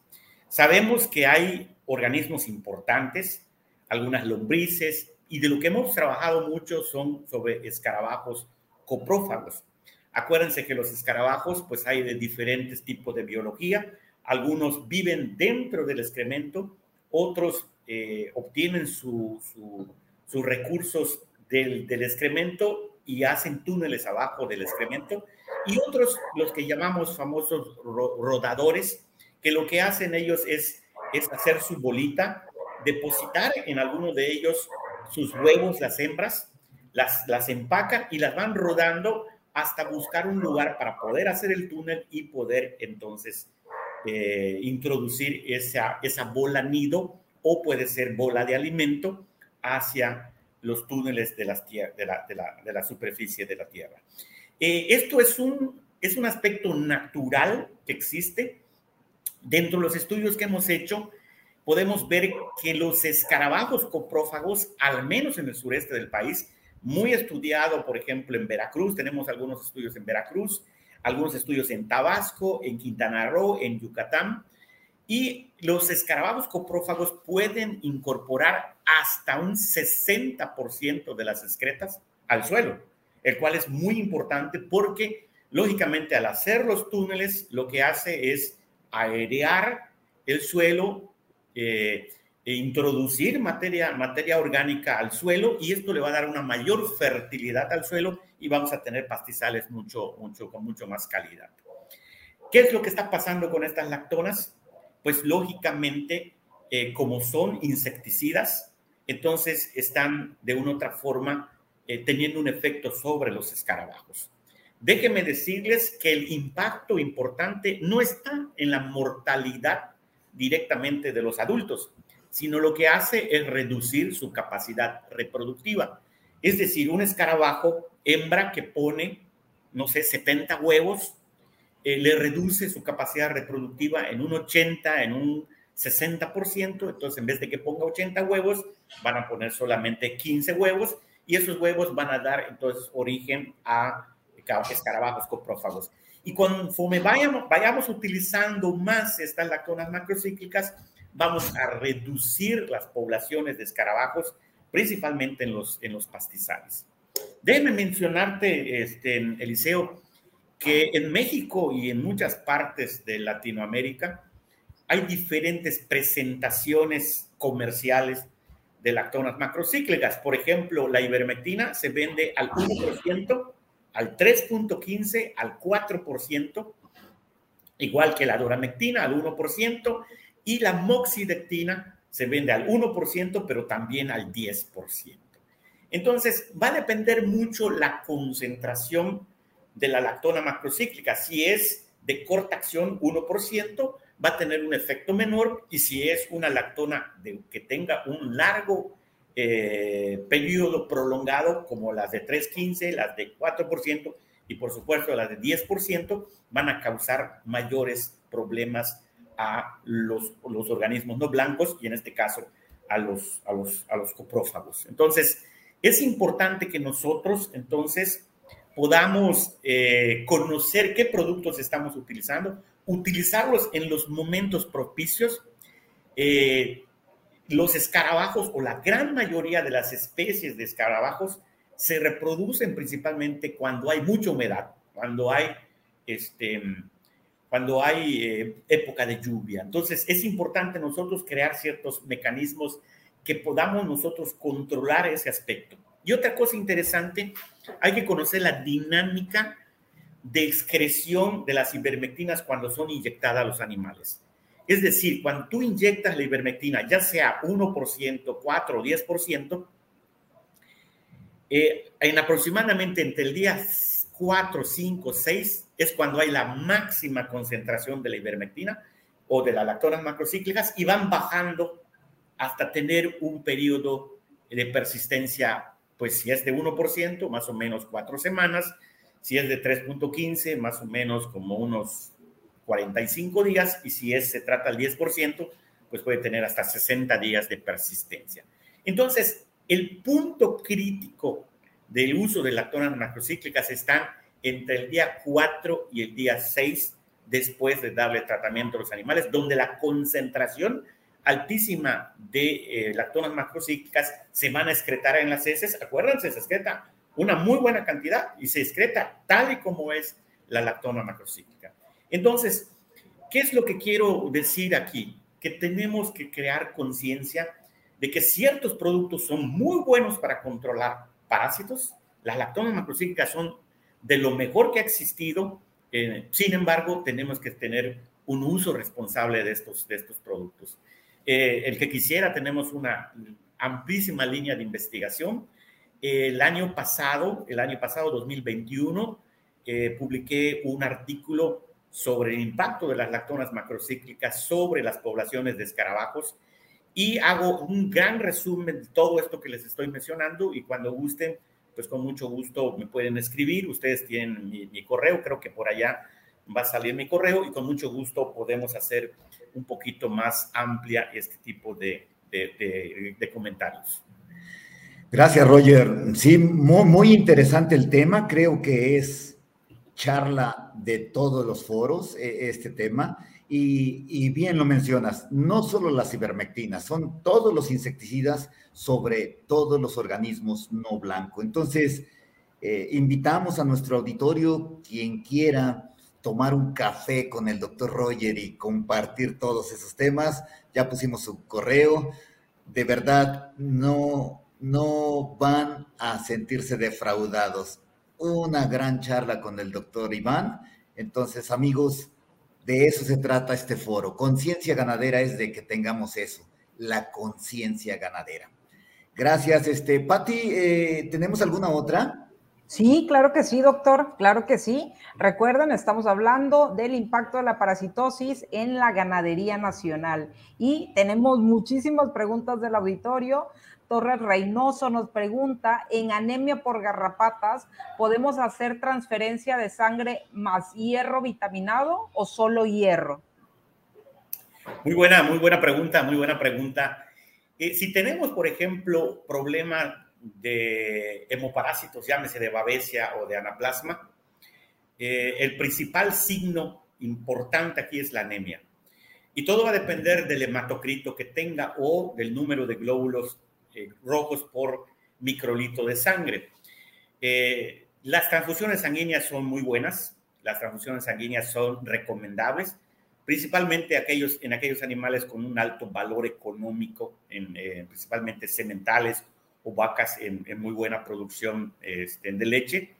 Sabemos que hay organismos importantes, algunas lombrices, y de lo que hemos trabajado mucho son sobre escarabajos coprófagos. Acuérdense que los escarabajos, pues hay de diferentes tipos de biología. Algunos viven dentro del excremento, otros eh, obtienen sus recursos del, del excremento y hacen túneles abajo del excremento. Y otros, los que llamamos famosos rodadores, que lo que hacen ellos es, es hacer su bolita, depositar en alguno de ellos sus huevos, las hembras, las, las empacan y las van rodando hasta buscar un lugar para poder hacer el túnel y poder entonces eh, introducir esa, esa bola nido o puede ser bola de alimento hacia los túneles de, las de, la, de, la, de la, superficie de la Tierra. Eh, esto es un, es un aspecto natural que existe. Dentro de los estudios que hemos hecho, podemos ver que los escarabajos coprófagos, al menos en el sureste del país, muy estudiado, por ejemplo, en Veracruz, tenemos algunos estudios en Veracruz, algunos estudios en Tabasco, en Quintana Roo, en Yucatán, y los escarabajos coprófagos pueden incorporar hasta un 60% de las excretas al suelo, el cual es muy importante porque, lógicamente, al hacer los túneles, lo que hace es airear el suelo eh, e introducir materia, materia orgánica al suelo y esto le va a dar una mayor fertilidad al suelo y vamos a tener pastizales mucho, mucho, con mucho más calidad. ¿Qué es lo que está pasando con estas lactonas? Pues lógicamente, eh, como son insecticidas, entonces están de una otra forma eh, teniendo un efecto sobre los escarabajos. Déjenme decirles que el impacto importante no está en la mortalidad directamente de los adultos, sino lo que hace es reducir su capacidad reproductiva. Es decir, un escarabajo hembra que pone, no sé, 70 huevos, eh, le reduce su capacidad reproductiva en un 80, en un 60%, entonces en vez de que ponga 80 huevos, van a poner solamente 15 huevos y esos huevos van a dar entonces origen a escarabajos coprófagos. Y conforme vayamos, vayamos utilizando más estas lactonas macrocíclicas, vamos a reducir las poblaciones de escarabajos, principalmente en los, en los pastizales. Déjeme mencionarte, este, Eliseo, que en México y en muchas partes de Latinoamérica hay diferentes presentaciones comerciales de lactonas macrocíclicas. Por ejemplo, la ivermectina se vende al 1%, al 3.15, al 4%, igual que la doramectina al 1%, y la moxidectina se vende al 1%, pero también al 10%. Entonces, va a depender mucho la concentración de la lactona macrocíclica. Si es de corta acción 1%, va a tener un efecto menor y si es una lactona de, que tenga un largo eh, periodo prolongado, como las de 3.15, las de 4% y por supuesto las de 10%, van a causar mayores problemas a los, los organismos no blancos y en este caso a los, a los, a los coprófagos. Entonces, es importante que nosotros entonces podamos eh, conocer qué productos estamos utilizando, utilizarlos en los momentos propicios. Eh, los escarabajos o la gran mayoría de las especies de escarabajos se reproducen principalmente cuando hay mucha humedad, cuando hay, este, cuando hay eh, época de lluvia. Entonces es importante nosotros crear ciertos mecanismos que podamos nosotros controlar ese aspecto. Y otra cosa interesante, hay que conocer la dinámica de excreción de las ivermectinas cuando son inyectadas a los animales. Es decir, cuando tú inyectas la ivermectina, ya sea 1%, 4 o 10%, eh, en aproximadamente entre el día 4, 5, 6 es cuando hay la máxima concentración de la ivermectina o de las lactonas macrocíclicas y van bajando hasta tener un periodo de persistencia, pues si es de 1%, más o menos cuatro semanas, si es de 3.15, más o menos como unos 45 días, y si es, se trata del 10%, pues puede tener hasta 60 días de persistencia. Entonces, el punto crítico del uso de lactonas macrocíclicas está entre el día 4 y el día 6 después de darle tratamiento a los animales, donde la concentración altísima de eh, lactonas macrocíclicas se van a excretar en las heces. Acuérdense, se excreta una muy buena cantidad y se excreta tal y como es la lactona macrocíclica. Entonces, ¿qué es lo que quiero decir aquí? Que tenemos que crear conciencia de que ciertos productos son muy buenos para controlar parásitos. Las lactonas macrocíclicas son de lo mejor que ha existido. Eh, sin embargo, tenemos que tener un uso responsable de estos, de estos productos. Eh, el que quisiera, tenemos una amplísima línea de investigación. el año pasado, el año pasado, 2021, eh, publiqué un artículo sobre el impacto de las lactonas macrocíclicas sobre las poblaciones de escarabajos y hago un gran resumen de todo esto que les estoy mencionando y cuando gusten, pues con mucho gusto me pueden escribir. Ustedes tienen mi, correo, creo que por allá va a salir mi correo y con mucho gusto podemos hacer un poquito más amplia este tipo de, de, comentarios. Gracias, Roger. Sí, muy, muy, interesante el tema. Creo que es charla de todos los foros e, este tema. Y, bien lo mencionas, no solo las ivermectinas, son todos los insecticidas sobre todos los organismos no blancos. Entonces, eh, invitamos a nuestro auditorio, quien quiera tomar un café con el doctor Roger y compartir todos esos temas. Ya pusimos su correo. De verdad, no, no van a sentirse defraudados. Una gran charla con el doctor Iván. Entonces, amigos, de eso se trata este foro. Conciencia ganadera es de que tengamos eso, la conciencia ganadera. Gracias, este, Patti. Eh, ¿Tenemos alguna otra? Sí, claro que sí, doctor, claro que sí. Recuerden, estamos hablando del impacto de la parasitosis en la ganadería nacional y tenemos muchísimas preguntas del auditorio. Torres Reynoso nos pregunta, en anemia por garrapatas, ¿podemos hacer transferencia de sangre más hierro vitaminado o solo hierro? Muy buena, muy buena pregunta, muy buena pregunta. Eh, si tenemos, por ejemplo, problema de hemoparásitos, llámese de babesia o de anaplasma, eh, el principal signo importante aquí es la anemia. Y todo va a depender del hematocrito que tenga o del número de glóbulos rojos por microlitro de sangre. Eh, las transfusiones sanguíneas son muy buenas. las transfusiones sanguíneas son recomendables, principalmente aquellos, en aquellos animales con un alto valor económico, en, eh, principalmente sementales o vacas en, muy buena producción este, de leche.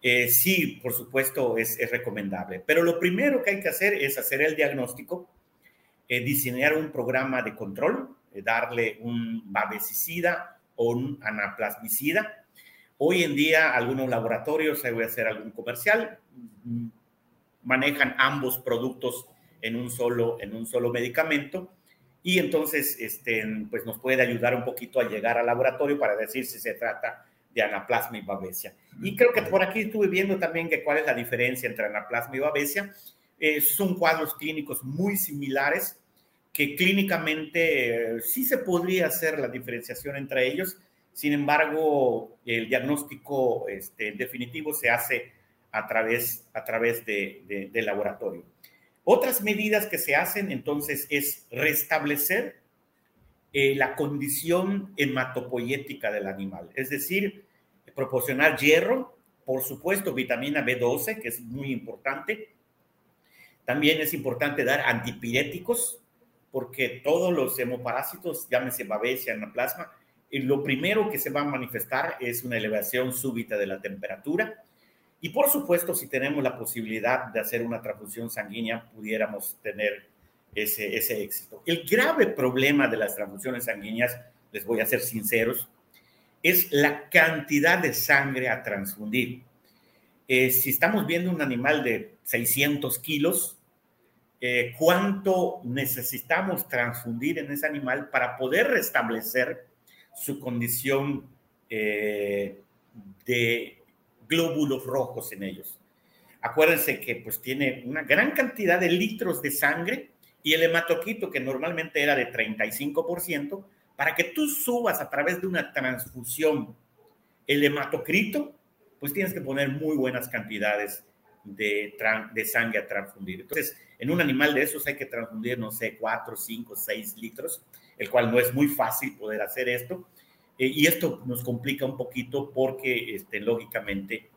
Eh, sí, por supuesto, es, es, recomendable. Pero lo primero que hay que hacer es hacer el diagnóstico, eh, diseñar un programa de control, darle un babesicida o un anaplasmicida. Hoy en día algunos laboratorios, ahí voy a hacer algún comercial, manejan ambos productos en un solo, en un solo medicamento y entonces este, pues nos puede ayudar un poquito a llegar al laboratorio para decir si se trata de anaplasma y babesia. Y creo que por aquí estuve viendo también que cuál es la diferencia entre anaplasma y babesia. Eh, son cuadros clínicos muy similares que clínicamente eh, sí se podría hacer la diferenciación entre ellos. Sin embargo, el diagnóstico este, definitivo se hace a través, a través de, laboratorio. Otras medidas que se hacen entonces es restablecer eh, la condición hematopoyética del animal, es decir, proporcionar hierro, por supuesto, vitamina B12, que es muy importante. También es importante dar antipiréticos, porque todos los hemoparásitos, llámese babesia, anaplasma, y lo primero que se va a manifestar es una elevación súbita de la temperatura y por supuesto, si tenemos la posibilidad de hacer una transfusión sanguínea, pudiéramos tener ese, ese éxito. El grave problema de las transfusiones sanguíneas, les voy a ser sinceros, es la cantidad de sangre a transfundir. Eh, si estamos viendo un animal de 600 kilos, eh, ¿cuánto necesitamos transfundir en ese animal para poder restablecer su condición eh, de glóbulos rojos en ellos. Acuérdense que pues tiene una gran cantidad de litros de sangre y el hematocrito que normalmente era de 35%, para que tú subas a través de una transfusión el hematocrito, pues tienes que poner muy buenas cantidades de, de sangre a transfundir. Entonces, en un animal de esos hay que transfundir, no sé, 4, 5, 6 litros, el cual no es muy fácil poder hacer esto. Eh, y esto nos complica un poquito porque, este, lógicamente,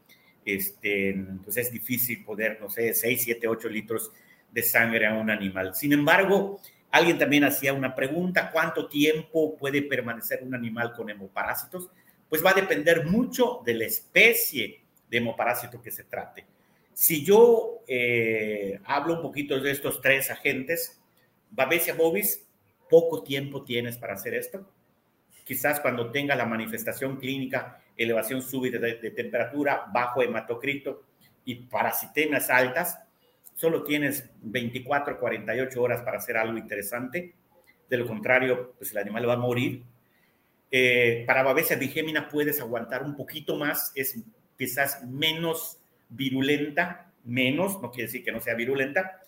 este, pues es difícil poder, no sé, 6, 7, 8 litros de sangre a un animal. Sin embargo, alguien también hacía una pregunta, ¿cuánto tiempo puede permanecer un animal con hemoparásitos? Pues va a depender mucho de la especie de hemoparásito que se trate. Si yo eh, hablo un poquito de estos tres agentes, Babesia bovis, poco tiempo tienes para hacer esto quizás cuando tenga la manifestación clínica, elevación súbita de, temperatura, bajo hematocrito y parasitemias altas, solo tienes 24, 48 horas para hacer algo interesante. De lo contrario, pues el animal va a morir. Eh, para babesia bigémina puedes aguantar un poquito más, es quizás menos virulenta, menos, no quiere decir que no sea virulenta.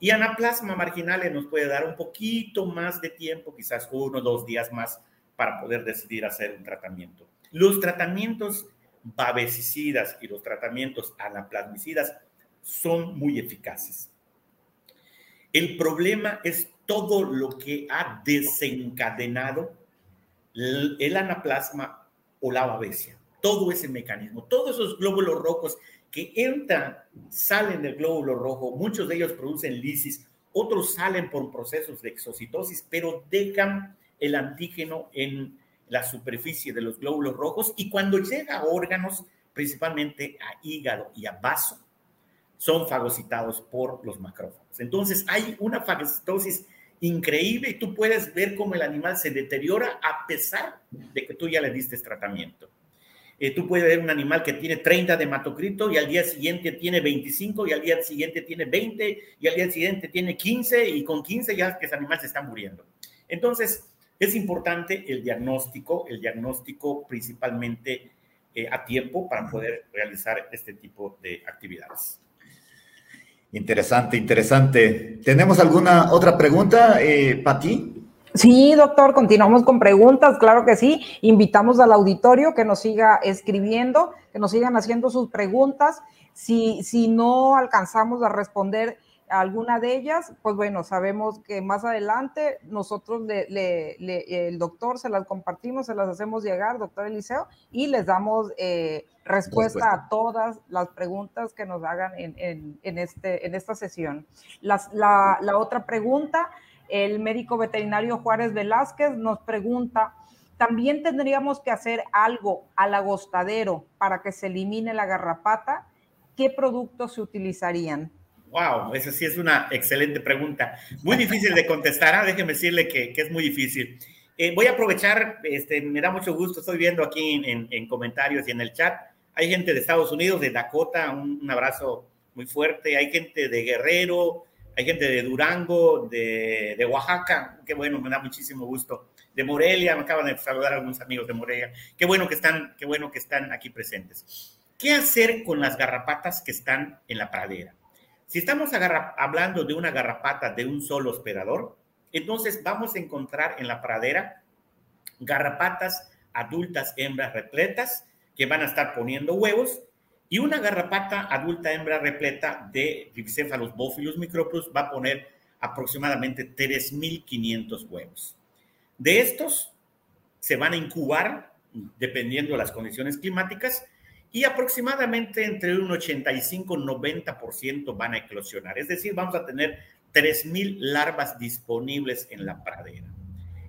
Y anaplasma marginal nos puede dar un poquito más de tiempo, quizás uno o dos días más para poder decidir hacer un tratamiento. Los tratamientos babesicidas y los tratamientos anaplasmicidas son muy eficaces. El problema es todo lo que ha desencadenado el anaplasma o la babesia. Todo ese mecanismo, todos esos glóbulos rojos que entran, salen del glóbulo rojo, muchos de ellos producen lisis, otros salen por procesos de exocitosis, pero dejan el antígeno en la superficie de los glóbulos rojos y cuando llega a órganos, principalmente a hígado y a vaso, son fagocitados por los macrófagos. Entonces hay una fagocitosis increíble y tú puedes ver cómo el animal se deteriora a pesar de que tú ya le diste tratamiento. Eh, tú puedes ver un animal que tiene 30 de hematocrito y al día siguiente tiene 25 y al día siguiente tiene 20 y al día siguiente tiene 15 y con 15 ya que ese animal se está muriendo. Entonces, es importante el diagnóstico, el diagnóstico principalmente eh, a tiempo para poder realizar este tipo de actividades. Interesante, interesante. ¿Tenemos alguna otra pregunta, eh, Pati? Sí, doctor, continuamos con preguntas, claro que sí. Invitamos al auditorio que nos siga escribiendo, que nos sigan haciendo sus preguntas. Si, si no alcanzamos a responder alguna de ellas, pues bueno, sabemos que más adelante nosotros, le, el doctor, se las compartimos, se las hacemos llegar, doctor Eliseo, y les damos eh, respuesta, a todas las preguntas que nos hagan en, este, en esta sesión. la, la otra pregunta, el médico veterinario Juárez Velázquez nos pregunta, también tendríamos que hacer algo al agostadero para que se elimine la garrapata. ¿Qué productos se utilizarían? Wow, esa sí es una excelente pregunta. Muy difícil de contestar, ¿ah? déjeme decirle que, es muy difícil. Eh, voy a aprovechar, este, me da mucho gusto, estoy viendo aquí en, comentarios y en el chat, hay gente de Estados Unidos, de Dakota, un, abrazo muy fuerte, hay gente de Guerrero, hay gente de Durango, de, de, Oaxaca, qué bueno, me da muchísimo gusto, de Morelia, me acaban de saludar algunos amigos de Morelia, qué bueno que están, qué bueno que están aquí presentes. ¿Qué hacer con las garrapatas que están en la pradera? Si estamos hablando de una garrapata de un solo hospedador, entonces vamos a encontrar en la pradera garrapatas adultas hembras repletas que van a estar poniendo huevos y una garrapata adulta hembra repleta de Rhipcephalus bófilos microplus va a poner aproximadamente 3.500 huevos. De estos se van a incubar, dependiendo de las condiciones climáticas, y aproximadamente entre un 85 y 90% van a eclosionar. Es decir, vamos a tener 3.000 larvas disponibles en la pradera.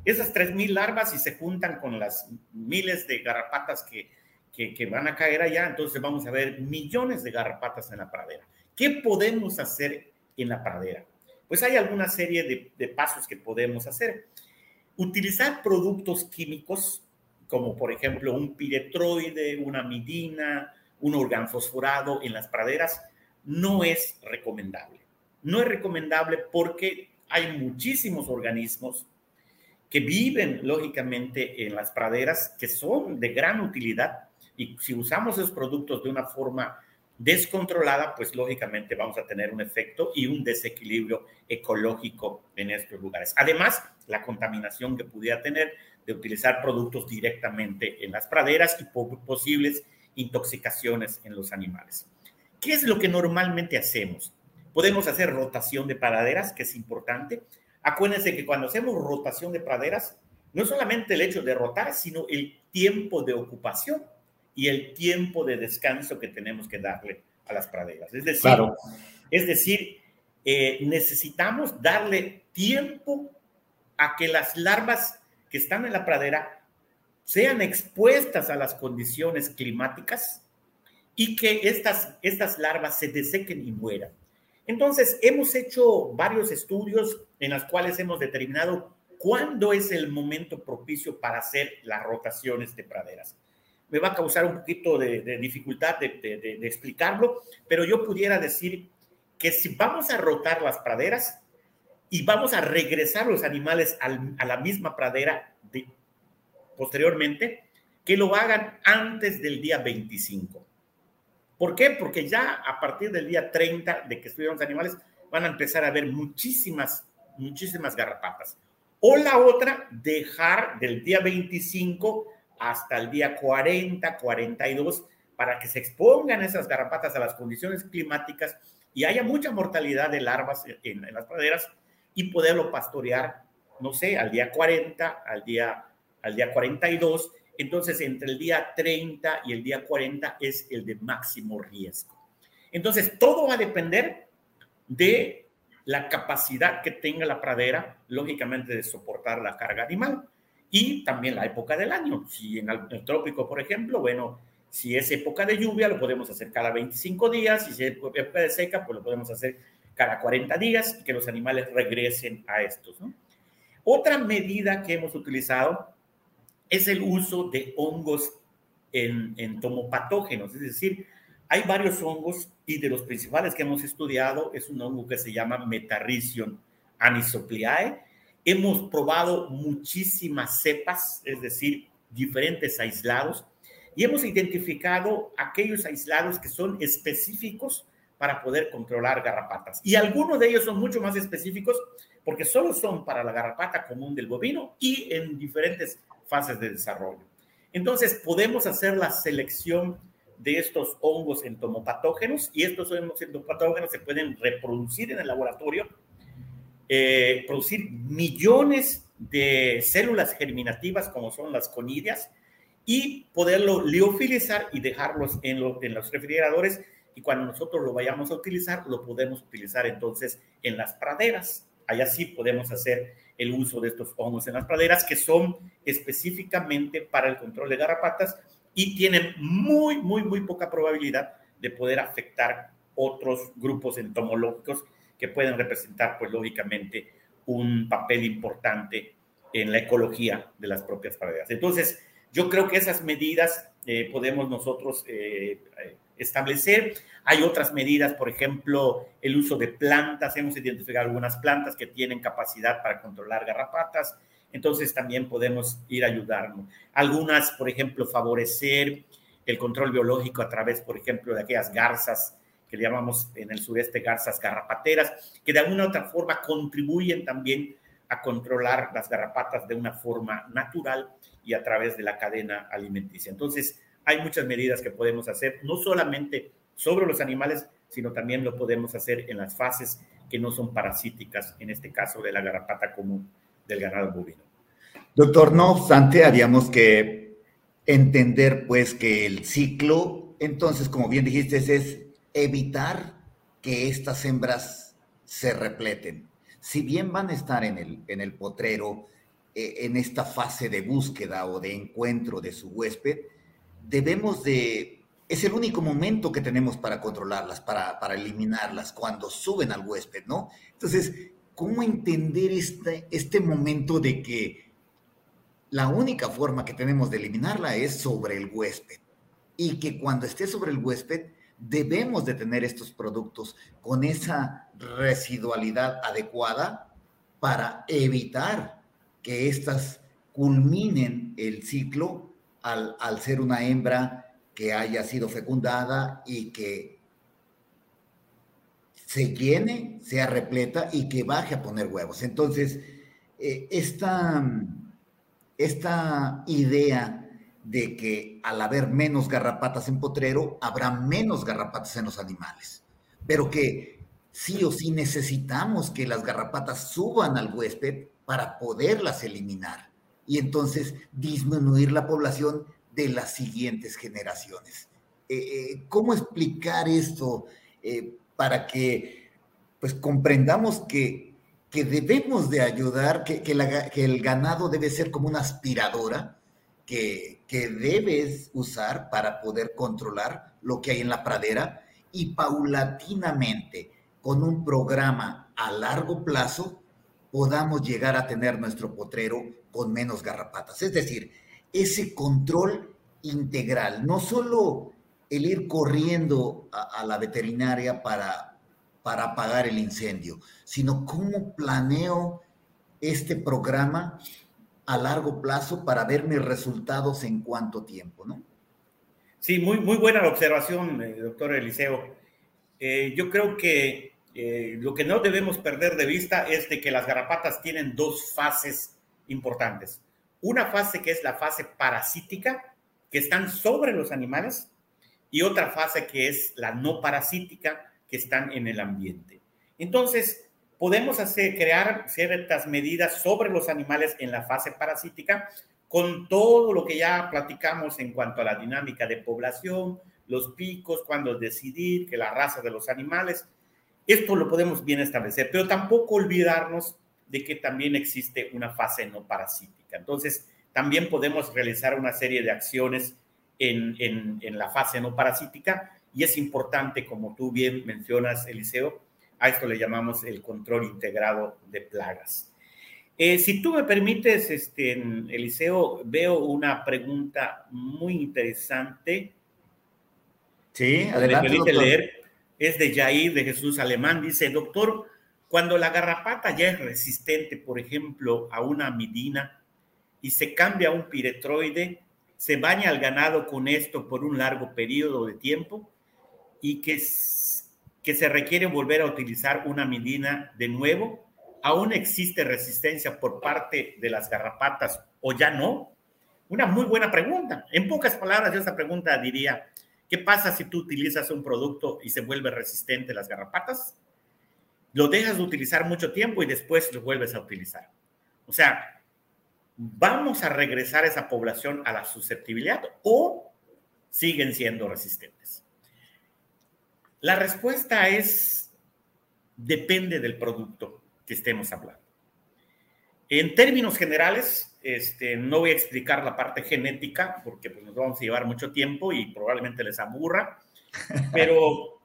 Esas 3.000 larvas, si se juntan con las miles de garrapatas que, que, van a caer allá, entonces vamos a ver millones de garrapatas en la pradera. ¿Qué podemos hacer en la pradera? Pues hay alguna serie de, de pasos que podemos hacer. Utilizar productos químicos como por ejemplo un piretroide, una midina, un organfosforado en las praderas, no es recomendable. No es recomendable porque hay muchísimos organismos que viven lógicamente en las praderas que son de gran utilidad y si usamos esos productos de una forma descontrolada, pues lógicamente vamos a tener un efecto y un desequilibrio ecológico en estos lugares. Además, la contaminación que pudiera tener de utilizar productos directamente en las praderas y posibles intoxicaciones en los animales. ¿Qué es lo que normalmente hacemos? Podemos hacer rotación de praderas, que es importante. Acuérdense que cuando hacemos rotación de praderas, no solamente el hecho de rotar, sino el tiempo de ocupación y el tiempo de descanso que tenemos que darle a las praderas. Es decir, es decir eh, necesitamos darle tiempo a que las larvas que están en la pradera sean expuestas a las condiciones climáticas y que estas, estas larvas se desequen y mueran. Entonces, hemos hecho varios estudios en los cuales hemos determinado cuándo es el momento propicio para hacer las rotaciones de praderas. Me va a causar un poquito de, dificultad de, explicarlo, pero yo pudiera decir que si vamos a rotar las praderas, y vamos a regresar los animales a la misma pradera de, posteriormente, que lo hagan antes del día 25. ¿Por qué? Porque ya a partir del día 30 de que estuvieron los animales, van a empezar a haber muchísimas, muchísimas garrapatas. O la otra, dejar del día 25 hasta el día 40, 42, para que se expongan esas garrapatas a las condiciones climáticas y haya mucha mortalidad de larvas en, en las praderas y poderlo pastorear, no sé, al día 40, al día, al día 42. Entonces, entre el día 30 y el día 40 es el de máximo riesgo. Entonces, todo va a depender de la capacidad que tenga la pradera, lógicamente, de soportar la carga animal y también la época del año. Si en el trópico, por ejemplo, bueno, si es época de lluvia, lo podemos hacer cada 25 días, si es época de seca, pues lo podemos hacer cada 40 días y que los animales regresen a estos. Otra medida que hemos utilizado es el uso de hongos en, en tomopatógenos, es decir, hay varios hongos y de los principales que hemos estudiado es un hongo que se llama Metarrhizium anisopliae. Hemos probado muchísimas cepas, es decir, diferentes aislados, y hemos identificado aquellos aislados que son específicos para poder controlar garrapatas. Y algunos de ellos son mucho más específicos porque solo son para la garrapata común del bovino y en diferentes fases de desarrollo. Entonces, podemos hacer la selección de estos hongos entomopatógenos y estos hongos entomopatógenos se pueden reproducir en el laboratorio, eh, producir millones de células germinativas como son las conidias y poderlo liofilizar y dejarlos en, en los refrigeradores y cuando nosotros lo vayamos a utilizar, lo podemos utilizar entonces en las praderas. Allá sí podemos hacer el uso de estos hongos en las praderas que son específicamente para el control de garrapatas y tienen muy, muy, muy poca probabilidad de poder afectar otros grupos entomológicos que pueden representar, pues lógicamente, un papel importante en la ecología de las propias praderas. Entonces, yo creo que esas medidas eh, podemos nosotros eh, eh, establecer. Hay otras medidas, por ejemplo, el uso de plantas. Hemos identificado algunas plantas que tienen capacidad para controlar garrapatas. Entonces también podemos ir a ayudarnos. Algunas, por ejemplo, favorecer el control biológico a través, por ejemplo, de aquellas garzas que le llamamos en el sureste garzas garrapateras, que de alguna u otra forma contribuyen también a controlar las garrapatas de una forma natural y a través de la cadena alimenticia. Entonces, hay muchas medidas que podemos hacer, no solamente sobre los animales, sino también lo podemos hacer en las fases que no son parasíticas, en este caso de la garrapata común del ganado bovino. Doctor, no obstante, haríamos que entender pues que el ciclo, entonces, como bien dijiste, es evitar que estas hembras se repleten. Si bien van a estar en el, en el potrero, eh, en esta fase de búsqueda o de encuentro de su huésped, debemos de, es el único momento que tenemos para controlarlas, para, para eliminarlas, cuando suben al huésped, ¿no? Entonces, ¿cómo entender este, este momento de que la única forma que tenemos de eliminarla es sobre el huésped? Y que cuando esté sobre el huésped, debemos de tener estos productos con esa residualidad adecuada para evitar que éstas culminen el ciclo al, ser una hembra que haya sido fecundada y que se llene, sea repleta y que baje a poner huevos. Entonces, eh, esta, esta idea de que al haber menos garrapatas en potrero, habrá menos garrapatas en los animales, pero que sí o sí necesitamos que las garrapatas suban al huésped para poderlas eliminar y entonces disminuir la población de las siguientes generaciones. Eh, eh, ¿Cómo explicar esto eh, para que pues comprendamos que, que debemos de ayudar, que, que, el ganado debe ser como una aspiradora que, que debes usar para poder controlar lo que hay en la pradera y paulatinamente con un programa a largo plazo podamos llegar a tener nuestro potrero con menos garrapatas. Es decir, ese control integral, no solo el ir corriendo a, la veterinaria para, para apagar el incendio, sino cómo planeo este programa a largo plazo para ver mis resultados en cuánto tiempo, ¿no? Sí, muy, muy buena observación, eh, doctor Eliseo. Eh, yo creo que eh, lo que no debemos perder de vista es de que las garrapatas tienen dos fases importantes. Una fase que es la fase parasítica, que están sobre los animales, y otra fase que es la no parasítica, que están en el ambiente. Entonces, podemos hacer, crear ciertas medidas sobre los animales en la fase parasítica con todo lo que ya platicamos en cuanto a la dinámica de población, los picos, cuándo decidir, que la raza de los animales. Esto lo podemos bien establecer, pero tampoco olvidarnos de que también existe una fase no parasítica. Entonces, también podemos realizar una serie de acciones en, en, la fase no parasítica y es importante, como tú bien mencionas, Eliseo, a esto le llamamos el control integrado de plagas. Eh, si tú me permites, este, Eliseo, veo una pregunta muy interesante. Sí, adelante. Me permite leer. Es de Jair de Jesús Alemán. Dice, doctor, cuando la garrapata ya es resistente, por ejemplo, a una midina y se cambia a un piretroide, se baña al ganado con esto por un largo periodo de tiempo y que, que se requiere volver a utilizar una midina de nuevo, ¿aún existe resistencia por parte de las garrapatas o ya no? Una muy buena pregunta. En pocas palabras, yo esta pregunta diría ¿Qué pasa si tú utilizas un producto y se vuelve resistente las garrapatas? Lo dejas de utilizar mucho tiempo y después lo vuelves a utilizar. O sea, ¿vamos a regresar esa población a la susceptibilidad o siguen siendo resistentes? La respuesta es, depende del producto que estemos hablando. En términos generales, este, no voy a explicar la parte genética porque pues, nos vamos a llevar mucho tiempo y probablemente les aburra, pero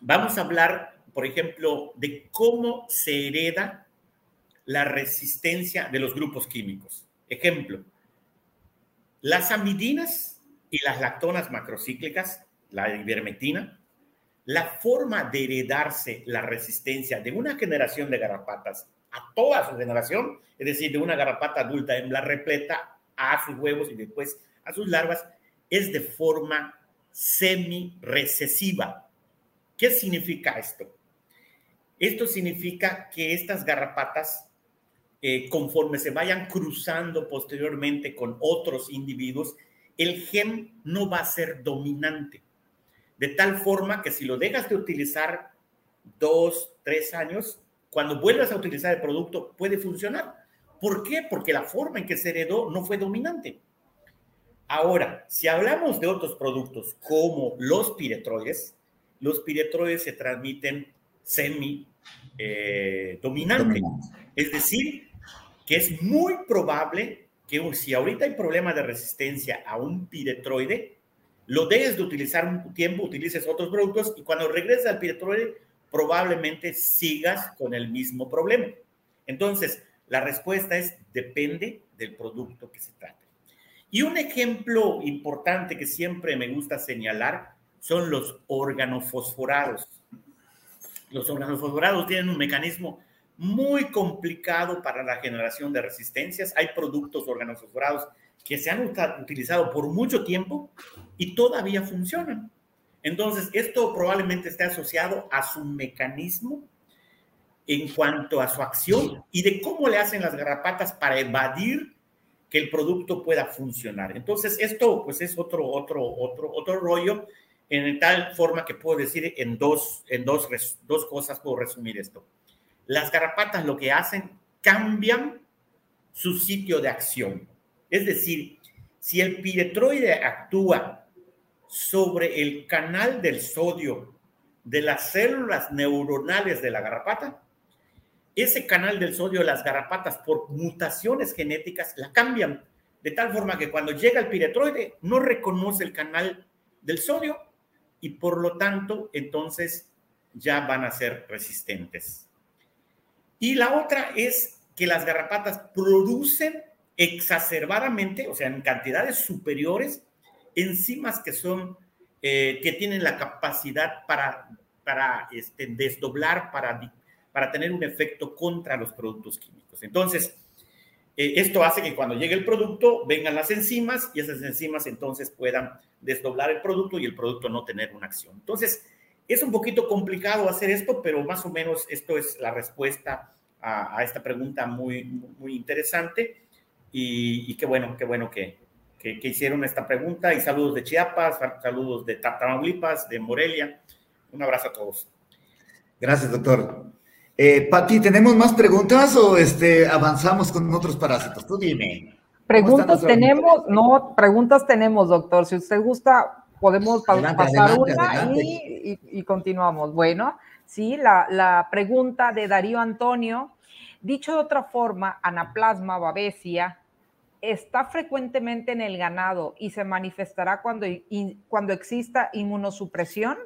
vamos a hablar, por ejemplo, de cómo se hereda la resistencia de los grupos químicos. Ejemplo, las amidinas y las lactonas macrocíclicas, la ivermectina, la forma de heredarse la resistencia de una generación de garrapatas a toda su generación, es decir, de una garrapata adulta la repleta a sus huevos y después a sus larvas, es de forma semi-recesiva. ¿Qué significa esto? Esto significa que estas garrapatas, eh, conforme se vayan cruzando posteriormente con otros individuos, el gen no va a ser dominante. De tal forma que si lo dejas de utilizar dos, tres años, cuando vuelvas a utilizar el producto puede funcionar. ¿Por qué? Porque la forma en que se heredó no fue dominante. Ahora, si hablamos de otros productos como los piretroides, los piretroides se transmiten semi eh, dominante. Es decir, que es muy probable que si ahorita hay problema de resistencia a un piretroide, lo dejes de utilizar un tiempo, utilices otros productos y cuando regreses al piretroide probablemente sigas con el mismo problema. Entonces, la respuesta es depende del producto que se trate. Y un ejemplo importante que siempre me gusta señalar son los organofosforados. Los organofosforados tienen un mecanismo muy complicado para la generación de resistencias. Hay productos organofosforados que se han utilizado por mucho tiempo y todavía funcionan. Entonces, esto probablemente esté asociado a su mecanismo en cuanto a su acción y de cómo le hacen las garrapatas para evadir que el producto pueda funcionar. Entonces, esto pues es otro, otro, otro, otro rollo en tal forma que puedo decir en dos, en dos, dos cosas puedo resumir esto. Las garrapatas lo que hacen, cambian su sitio de acción. Es decir, si el piretroide actúa sobre el canal del sodio de las células neuronales de la garrapata, ese canal del sodio de las garrapatas por mutaciones genéticas la cambian de tal forma que cuando llega el piretroide no reconoce el canal del sodio y por lo tanto entonces ya van a ser resistentes. Y la otra es que las garrapatas producen exacerbadamente, o sea, en cantidades superiores, enzimas que son, eh, que tienen la capacidad para, para este, desdoblar, para, para tener un efecto contra los productos químicos. Entonces, eh, esto hace que cuando llegue el producto vengan las enzimas y esas enzimas entonces puedan desdoblar el producto y el producto no tener una acción. Entonces, es un poquito complicado hacer esto, pero más o menos esto es la respuesta a, esta pregunta muy, muy interesante y, y qué bueno, qué bueno que, que, hicieron esta pregunta y saludos de Chiapas, saludos de Tamaulipas, de Morelia. Un abrazo a todos. Gracias, doctor. Eh, Pati, ¿tenemos más preguntas o este, avanzamos con otros parásitos? Tú dime. Preguntas tenemos, no, preguntas tenemos, doctor. Si usted gusta, podemos pasar una Y, continuamos. Bueno, sí, la, la, pregunta de Darío Antonio. Dicho de otra forma, anaplasma babesia está frecuentemente en el ganado y se manifestará cuando, cuando exista inmunosupresión?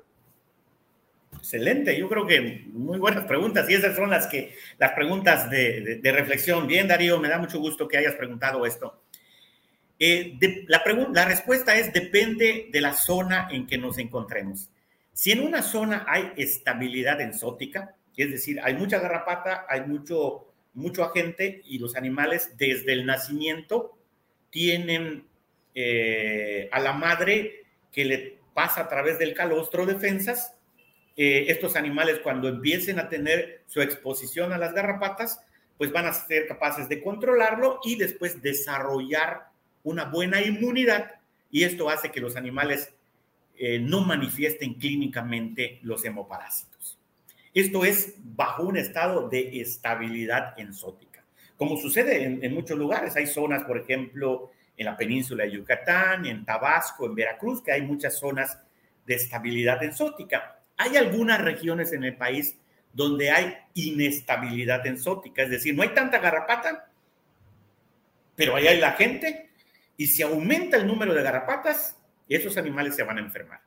Excelente, yo creo que muy buenas preguntas y esas son las que las preguntas de, reflexión. Bien, Darío, me da mucho gusto que hayas preguntado esto. Eh, la, la respuesta es depende de la zona en que nos encontremos. Si en una zona hay estabilidad enzótica, es decir, hay mucha garrapata, hay mucho mucho agente y los animales desde el nacimiento tienen eh, a la madre que le pasa a través del calostro defensas. Eh, estos animales cuando empiecen a tener su exposición a las garrapatas, pues van a ser capaces de controlarlo y después desarrollar una buena inmunidad y esto hace que los animales eh, no manifiesten clínicamente los hemoparásitos. Esto es bajo un estado de estabilidad enzótica. Como sucede en, muchos lugares, hay zonas, por ejemplo, en la península de Yucatán, en Tabasco, en Veracruz, que hay muchas zonas de estabilidad enzótica. Hay algunas regiones en el país donde hay inestabilidad enzótica, es decir, no hay tanta garrapata, pero ahí hay la gente y si aumenta el número de garrapatas, esos animales se van a enfermar.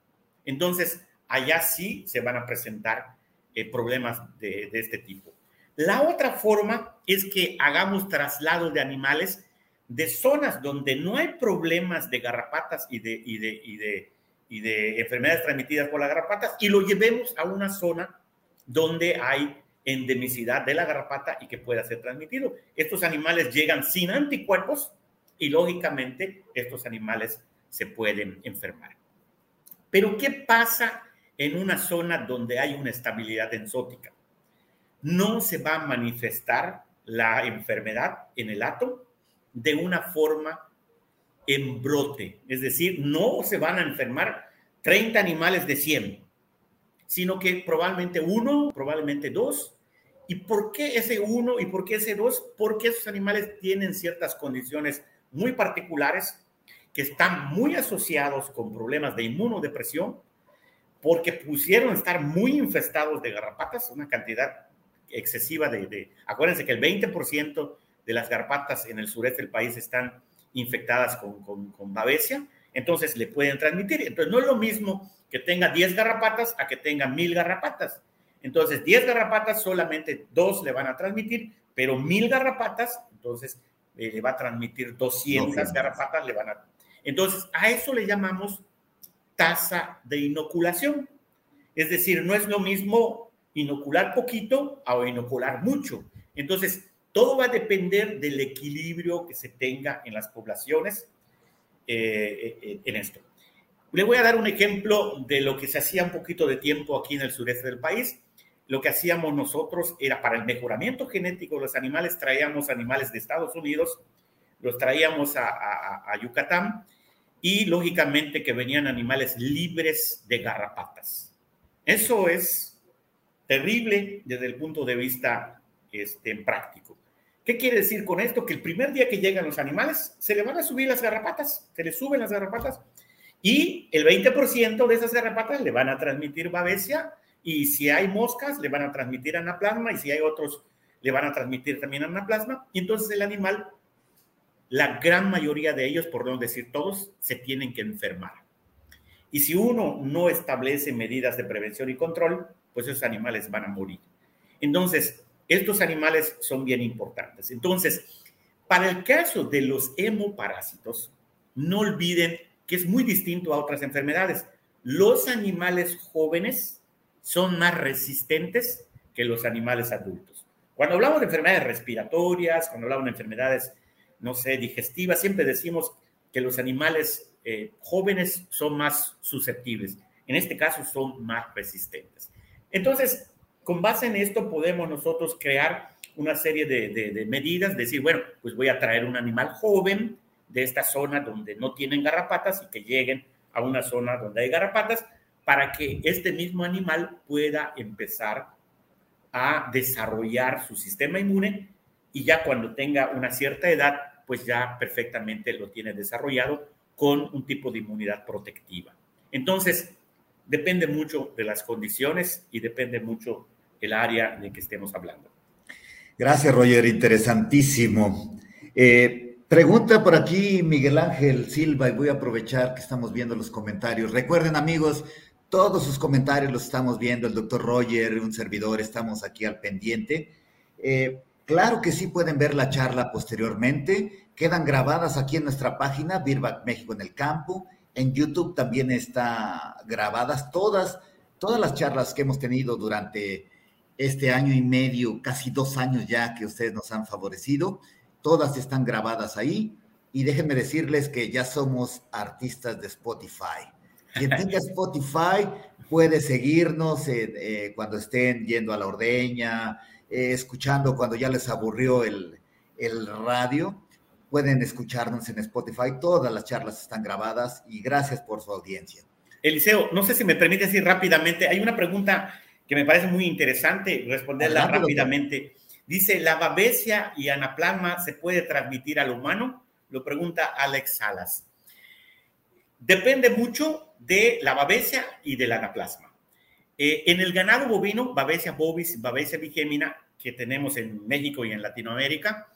Entonces, allá sí se van a presentar eh, problemas de, de, este tipo. La otra forma es que hagamos traslado de animales de zonas donde no hay problemas de garrapatas y de, y de, y de, y de enfermedades transmitidas por las garrapatas y lo llevemos a una zona donde hay endemicidad de la garrapata y que pueda ser transmitido. Estos animales llegan sin anticuerpos y lógicamente estos animales se pueden enfermar. Pero ¿qué pasa en una zona donde hay una estabilidad enzótica? No se va a manifestar la enfermedad en el átomo de una forma en brote, es decir, no se van a enfermar 30 animales de 100, sino que probablemente uno, probablemente dos. ¿Y por qué ese uno y por qué ese dos? Porque esos animales tienen ciertas condiciones muy particulares que están muy asociados con problemas de inmunodepresión, porque pusieron estar muy infestados de garrapatas, una cantidad excesiva de, de acuérdense que el 20% de las garrapatas en el sureste del país están infectadas con, con, con babesia, entonces le pueden transmitir. Entonces no es lo mismo que tenga 10 garrapatas a que tenga 1000 garrapatas. Entonces 10 garrapatas solamente dos le van a transmitir, pero 1000 garrapatas, entonces eh, le va a transmitir 200 garrapatas, le van a... Entonces a eso le llamamos tasa de inoculación. Es decir, no es lo mismo inocular poquito o inocular mucho. Entonces, todo va a depender del equilibrio que se tenga en las poblaciones eh, eh, en esto. Le voy a dar un ejemplo de lo que se hacía un poquito de tiempo aquí en el sureste del país. Lo que hacíamos nosotros era para el mejoramiento genético de los animales, traíamos animales de Estados Unidos, los traíamos a, a, a Yucatán y lógicamente que venían animales libres de garrapatas. Eso es terrible desde el punto de vista este, práctico. ¿Qué quiere decir con esto? Que el primer día que llegan los animales, se le van a subir las garrapatas, se le suben las garrapatas, y el 20% de esas garrapatas le van a transmitir babesia, y si hay moscas, le van a transmitir anaplasma, y si hay otros, le van a transmitir también anaplasma, y entonces el animal, la gran mayoría de ellos, por no decir todos, se tienen que enfermar. Y si uno no establece medidas de prevención y control, pues esos animales van a morir. Entonces, estos animales son bien importantes. Entonces, para el caso de los hemoparásitos, no olviden que es muy distinto a otras enfermedades. Los animales jóvenes son más resistentes que los animales adultos. Cuando hablamos de enfermedades respiratorias, cuando hablamos de enfermedades, no sé, digestivas, siempre decimos que los animales eh, jóvenes son más susceptibles. En este caso son más resistentes. Entonces, con base en esto podemos nosotros crear una serie de, de, de, medidas, decir, bueno, pues voy a traer un animal joven de esta zona donde no tienen garrapatas y que lleguen a una zona donde hay garrapatas para que este mismo animal pueda empezar a desarrollar su sistema inmune y ya cuando tenga una cierta edad, pues ya perfectamente lo tiene desarrollado con un tipo de inmunidad protectiva. Entonces, depende mucho de las condiciones y depende mucho el área de que estemos hablando. Gracias, Roger, interesantísimo. Eh, pregunta por aquí Miguel Ángel Silva y voy a aprovechar que estamos viendo los comentarios. Recuerden, amigos, todos sus comentarios los estamos viendo, el doctor Roger, un servidor, estamos aquí al pendiente. Eh, claro que sí pueden ver la charla posteriormente, quedan grabadas aquí en nuestra página, Birback México en el campo. En YouTube también está grabadas todas, todas las charlas que hemos tenido durante este año y medio, casi dos años ya que ustedes nos han favorecido. Todas están grabadas ahí. Y déjenme decirles que ya somos artistas de Spotify. Quien tenga Spotify puede seguirnos eh, cuando estén yendo a la ordeña, eh, escuchando cuando ya les aburrió el, el radio. Pueden escucharnos en Spotify. Todas las charlas están grabadas y gracias por su audiencia. Eliseo, no sé si me permite decir rápidamente, hay una pregunta que me parece muy interesante, responderla rápidamente. Dice, ¿la babesia y anaplasma se puede transmitir al humano? Lo pregunta Alex Salas. Depende mucho de la babesia y del anaplasma. Eh, en el ganado bovino, babesia bovis, babesia bigémina, que tenemos en México y en Latinoamérica,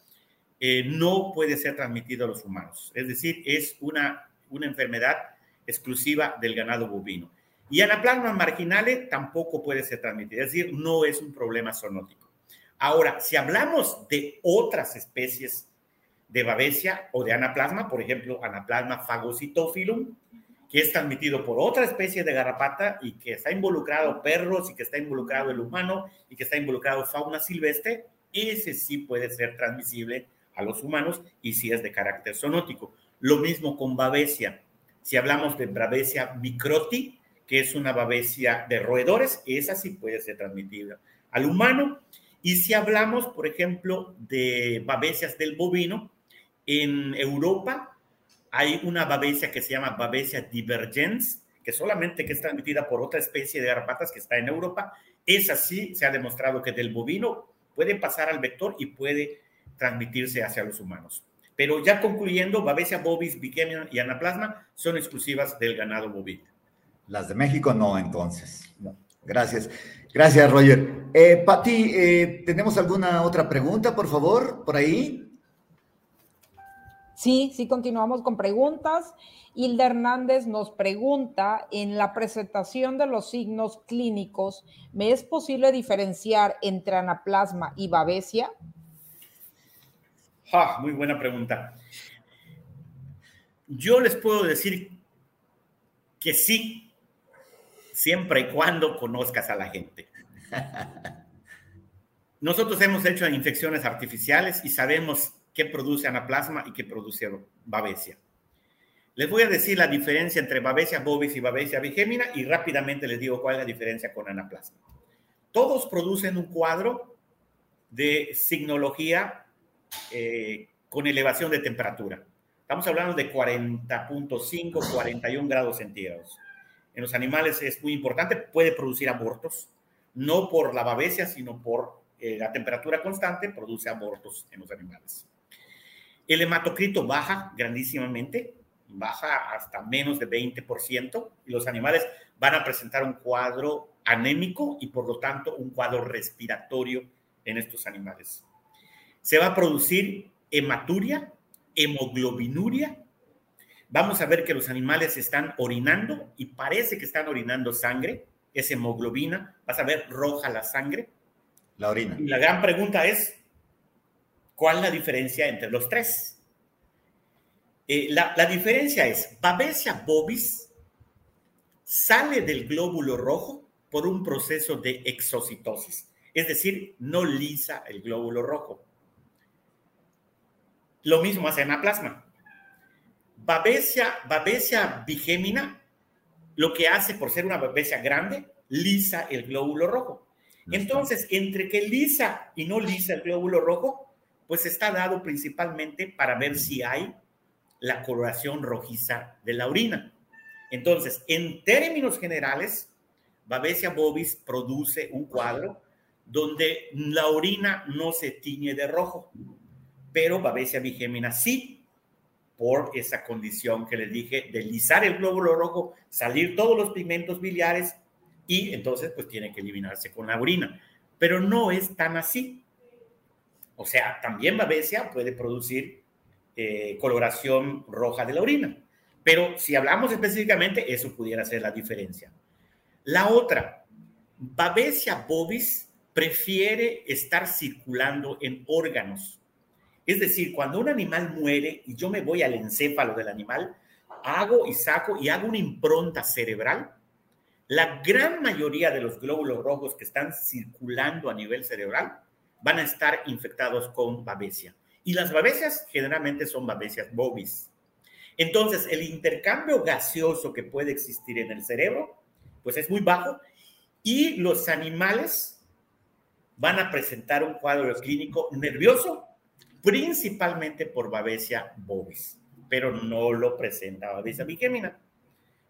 eh, no puede ser transmitido a los humanos. Es decir, es una, una enfermedad exclusiva del ganado bovino. Y anaplasma marginale tampoco puede ser transmitida, es decir, no es un problema zoonótico. Ahora, si hablamos de otras especies de babesia o de anaplasma, por ejemplo, anaplasma phagocytophilum, que es transmitido por otra especie de garrapata y que está involucrado perros y que está involucrado el humano y que está involucrado fauna silvestre, ese sí puede ser transmisible a los humanos y sí es de carácter zoonótico. Lo mismo con babesia. Si hablamos de babesia microti, que es una babesia de roedores, esa sí puede ser transmitida al humano. Y si hablamos, por ejemplo, de babesias del bovino, en Europa hay una babesia que se llama babesia divergens, que solamente que es transmitida por otra especie de garrapatas que está en Europa. Esa sí se ha demostrado que del bovino puede pasar al vector y puede transmitirse hacia los humanos. Pero ya concluyendo, babesia bovis, biquemia y anaplasma son exclusivas del ganado bovino. Las de México no, entonces. Gracias. Gracias, Roger. Eh, eh, ¿tenemos alguna otra pregunta, por favor, por ahí? Sí, sí, continuamos con preguntas. Hilda Hernández nos pregunta, en la presentación de los signos clínicos, ¿me es posible diferenciar entre anaplasma y babesia? Ah, muy buena pregunta. Yo les puedo decir que sí, siempre y cuando conozcas a la gente. Nosotros hemos hecho infecciones artificiales y sabemos qué produce anaplasma y qué produce babesia. Les voy a decir la diferencia entre babesia bovis y babesia bigémina y rápidamente les digo cuál es la diferencia con anaplasma. Todos producen un cuadro de signología eh, con elevación de temperatura. Estamos hablando de 40.5, 41 grados centígrados. En los animales es muy importante, puede producir abortos, no por la babesia, sino por eh, la temperatura constante, produce abortos en los animales. El hematocrito baja grandísimamente, baja hasta menos de 20% y los animales van a presentar un cuadro anémico y por lo tanto un cuadro respiratorio en estos animales. Se va a producir hematuria, hemoglobinuria. Vamos a ver que los animales están orinando y parece que están orinando sangre, es hemoglobina. Vas a ver roja la sangre. La orina. Y la gran pregunta es, ¿Cuál es la diferencia entre los tres? Eh, la, la, diferencia es, Babesia bovis sale del glóbulo rojo por un proceso de exocitosis, es decir, no lisa el glóbulo rojo. Lo mismo hace anaplasma. Babesia, Babesia bigémina, lo que hace por ser una babesia grande, lisa el glóbulo rojo. Entonces, entre que lisa y no lisa el glóbulo rojo, pues está dado principalmente para ver si hay la coloración rojiza de la orina. Entonces, en términos generales, Babesia bovis produce un cuadro donde la orina no se tiñe de rojo, pero Babesia bigémina sí, por esa condición que les dije de lisar el glóbulo rojo, salir todos los pigmentos biliares y entonces pues tiene que eliminarse con la orina. Pero no es tan así. O sea, también Babesia puede producir eh, coloración roja de la orina. Pero si hablamos específicamente, eso pudiera ser la diferencia. La otra, Babesia bovis prefiere estar circulando en órganos. Es decir, cuando un animal muere y yo me voy al encéfalo del animal, hago y saco y hago una impronta cerebral, la gran mayoría de los glóbulos rojos que están circulando a nivel cerebral van a estar infectados con babesia. Y las babesias generalmente son babesias bovis. Entonces, el intercambio gaseoso que puede existir en el cerebro, pues es muy bajo y los animales van a presentar un cuadro clínico nervioso, principalmente por babesia bovis, pero no lo presenta babesia bigémina.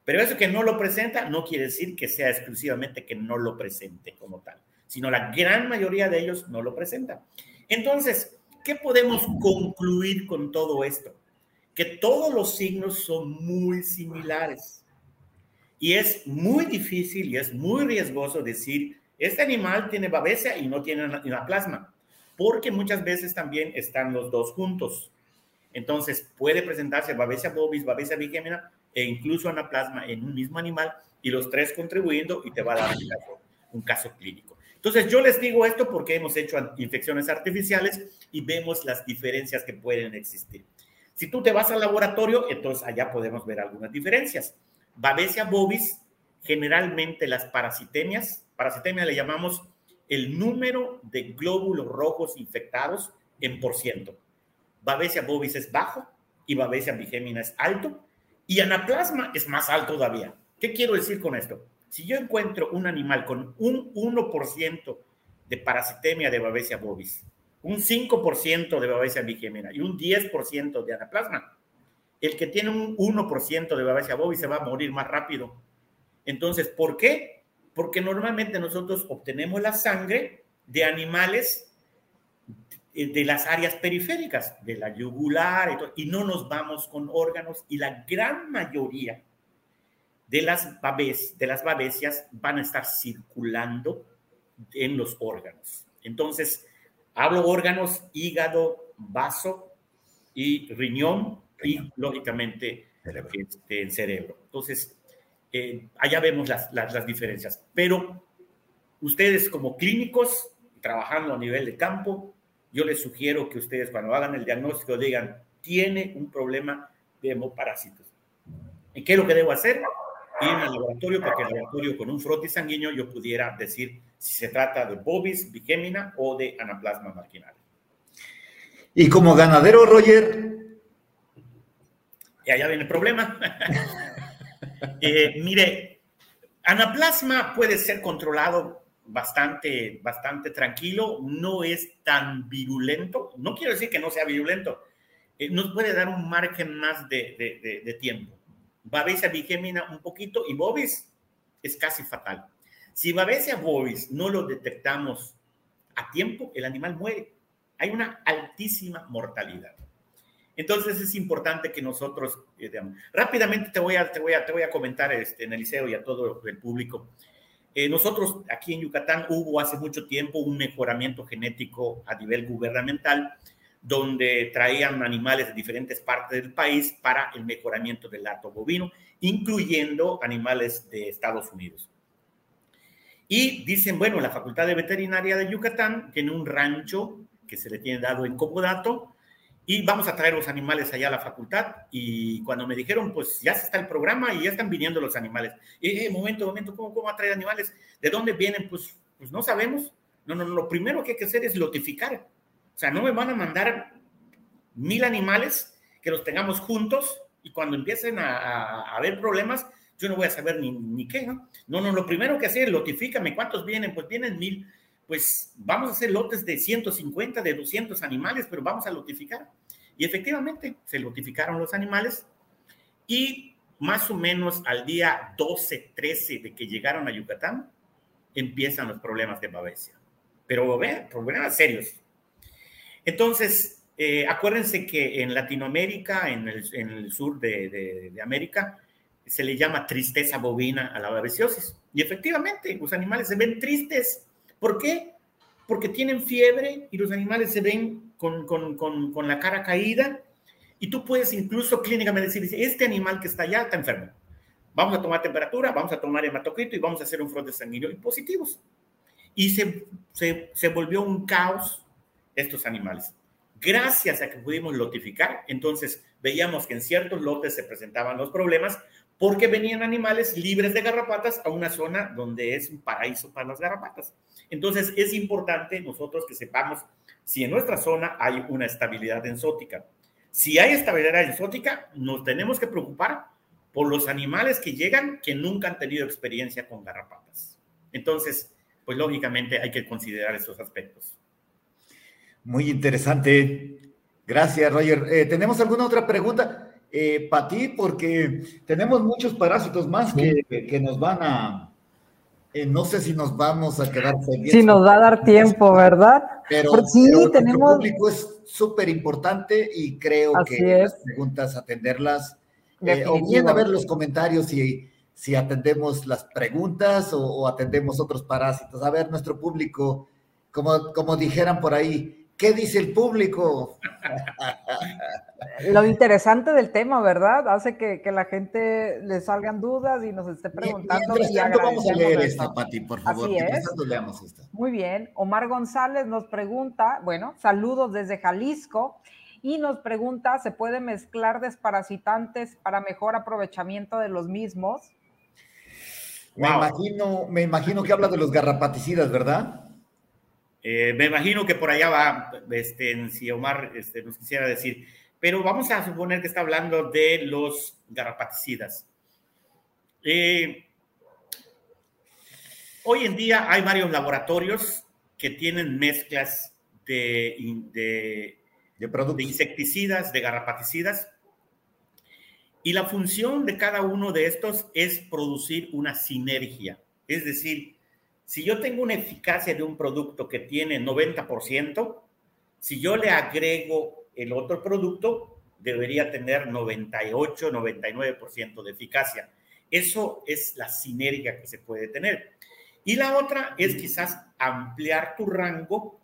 Pero eso que no lo presenta no quiere decir que sea exclusivamente que no lo presente como tal, sino la gran mayoría de ellos no lo presentan. Entonces, ¿qué podemos concluir con todo esto? Que todos los signos son muy similares. Y es muy difícil y es muy riesgoso decir, este animal tiene babesia y no tiene anaplasma, porque muchas veces también están los dos juntos. Entonces, puede presentarse babesia bovis, babesia bigémina e incluso anaplasma en un mismo animal y los tres contribuyendo y te va a dar un caso, un caso clínico. Entonces, yo les digo esto porque hemos hecho infecciones artificiales y vemos las diferencias que pueden existir. Si tú te vas al laboratorio, entonces allá podemos ver algunas diferencias. Babesia bovis, generalmente las parasitemias, parasitemia le llamamos el número de glóbulos rojos infectados en por ciento. Babesia bovis es bajo y Babesia bigémina es alto y anaplasma es más alto todavía. ¿Qué quiero decir con esto? Si yo encuentro un animal con un 1% de parasitemia de Babesia bovis, un 5% de Babesia bigémina y un 10% de anaplasma, el que tiene un 1% de Babesia bovis se va a morir más rápido. Entonces, ¿por qué? Porque normalmente nosotros obtenemos la sangre de animales de las áreas periféricas, de la yugular, y, no nos vamos con órganos, y la gran mayoría de las, babes, de las babesias van a estar circulando en los órganos. Entonces, hablo órganos, hígado, vaso y riñón, y lógicamente cerebro. Este, el cerebro. Entonces, eh, allá vemos las, las, diferencias. Pero ustedes como clínicos, trabajando a nivel de campo, yo les sugiero que ustedes cuando hagan el diagnóstico digan, tiene un problema de hemoparásitos. ¿Y qué es lo que debo hacer? Ir al laboratorio para que el laboratorio con un frote sanguíneo yo pudiera decir si se trata de bovis, bigémina o de anaplasma marginal. Y como ganadero, Roger, y allá viene el problema. Eh, mire, anaplasma puede ser controlado bastante, bastante tranquilo, no es tan virulento. No quiero decir que no sea virulento, eh, nos puede dar un margen más de, de, tiempo. Babesia bigémina un poquito y bovis es casi fatal. Si Babesia bovis no lo detectamos a tiempo, el animal muere. Hay una altísima mortalidad. Entonces es importante que nosotros, eh, rápidamente te voy a, te voy a, te voy a comentar este, en el liceo y a todo el público. Eh, nosotros aquí en Yucatán hubo hace mucho tiempo un mejoramiento genético a nivel gubernamental donde traían animales de diferentes partes del país para el mejoramiento del lato bovino, incluyendo animales de Estados Unidos. Y dicen, bueno, la Facultad de Veterinaria de Yucatán tiene un rancho que se le tiene dado en Comodato, y vamos a traer los animales allá a la facultad. Y cuando me dijeron, pues ya está el programa y ya están viniendo los animales. Y eh, momento, momento, ¿cómo, ¿cómo va a traer animales? ¿De dónde vienen? Pues, pues no sabemos. No, no, lo primero que hay que hacer es notificar. O sea, no me van a mandar mil animales que los tengamos juntos y cuando empiecen a, haber problemas, yo no voy a saber ni, ni qué, ¿no? No, no, lo primero que hacer notifícame cuántos vienen, pues vienen mil pues vamos a hacer lotes de 150, de 200 animales, pero vamos a lotificar. Y efectivamente, se lotificaron los animales y más o menos al día 12, 13 de que llegaron a Yucatán, empiezan los problemas de babesia. Pero vean, problemas serios. Entonces, eh, acuérdense que en Latinoamérica, en el, sur de, América, se le llama tristeza bovina a la babesiosis. Y efectivamente, los animales se ven tristes ¿Por qué? Porque tienen fiebre y los animales se ven con, la cara caída y tú puedes incluso clínicamente decir, este animal que está allá está enfermo. Vamos a tomar temperatura, vamos a tomar hematocrito y vamos a hacer un frote sanguíneo y positivos. Y se volvió un caos estos animales. Gracias a que pudimos lotificar, entonces veíamos que en ciertos lotes se presentaban los problemas porque venían animales libres de garrapatas a una zona donde es un paraíso para las garrapatas. Entonces es importante nosotros que sepamos si en nuestra zona hay una estabilidad enzótica. Si hay estabilidad enzótica, nos tenemos que preocupar por los animales que llegan que nunca han tenido experiencia con garrapatas. Entonces, pues lógicamente hay que considerar esos aspectos. Muy interesante. Gracias, Roger. Eh, ¿Tenemos alguna otra pregunta? eh, para ti, porque tenemos muchos parásitos más que, que nos van a, eh, no sé si nos vamos a quedar pendientes. Si nos va a dar tiempo, ¿verdad? Pero, sí, tenemos. El público es súper importante y creo que las preguntas atenderlas. Eh, o bien a ver los comentarios si, si atendemos las preguntas o, atendemos otros parásitos. A ver, nuestro público, como, como dijeran por ahí, ¿Qué dice el público? Lo interesante del tema, ¿verdad? Hace que, la gente le salgan dudas y nos esté preguntando. Mientras tanto, vamos a leer esta, Pati, por favor. Así es. leamos esta. Muy bien. Omar González nos pregunta, bueno, saludos desde Jalisco, y nos pregunta, ¿se puede mezclar desparasitantes para mejor aprovechamiento de los mismos? Me, imagino, me imagino que habla de los garrapaticidas, ¿verdad? Eh, me imagino que por allá va, este, si Omar este, nos quisiera decir, pero vamos a suponer que está hablando de los garrapaticidas. Eh, hoy en día hay varios laboratorios que tienen mezclas de, de, de insecticidas, de garrapaticidas, y la función de cada uno de estos es producir una sinergia, es decir, si yo tengo una eficacia de un producto que tiene 90%, si yo le agrego el otro producto, debería tener 98, 99% de eficacia. Eso es la sinergia que se puede tener. Y la otra es quizás ampliar tu rango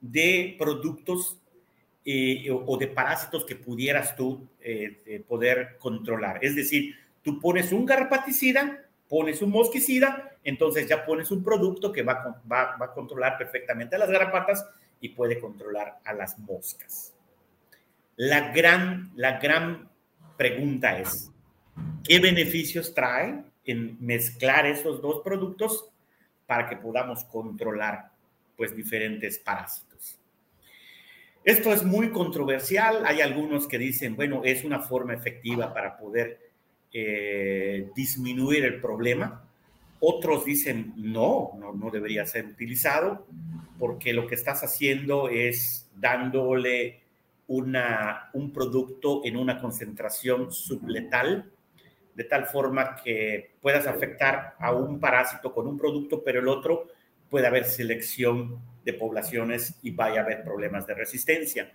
de productos eh, o de parásitos que pudieras tú eh, poder controlar. Es decir, tú pones un garrapaticida pones un mosquicida, entonces ya pones un producto que va, va, a controlar perfectamente a las garrapatas y puede controlar a las moscas. La gran, la gran pregunta es, ¿qué beneficios trae en mezclar esos dos productos para que podamos controlar pues diferentes parásitos? Esto es muy controversial. Hay algunos que dicen, bueno, es una forma efectiva para poder eh, disminuir el problema. Otros dicen, no, no, debería ser utilizado porque lo que estás haciendo es dándole una, un producto en una concentración subletal, de tal forma que puedas afectar a un parásito con un producto, pero el otro puede haber selección de poblaciones y vaya a haber problemas de resistencia.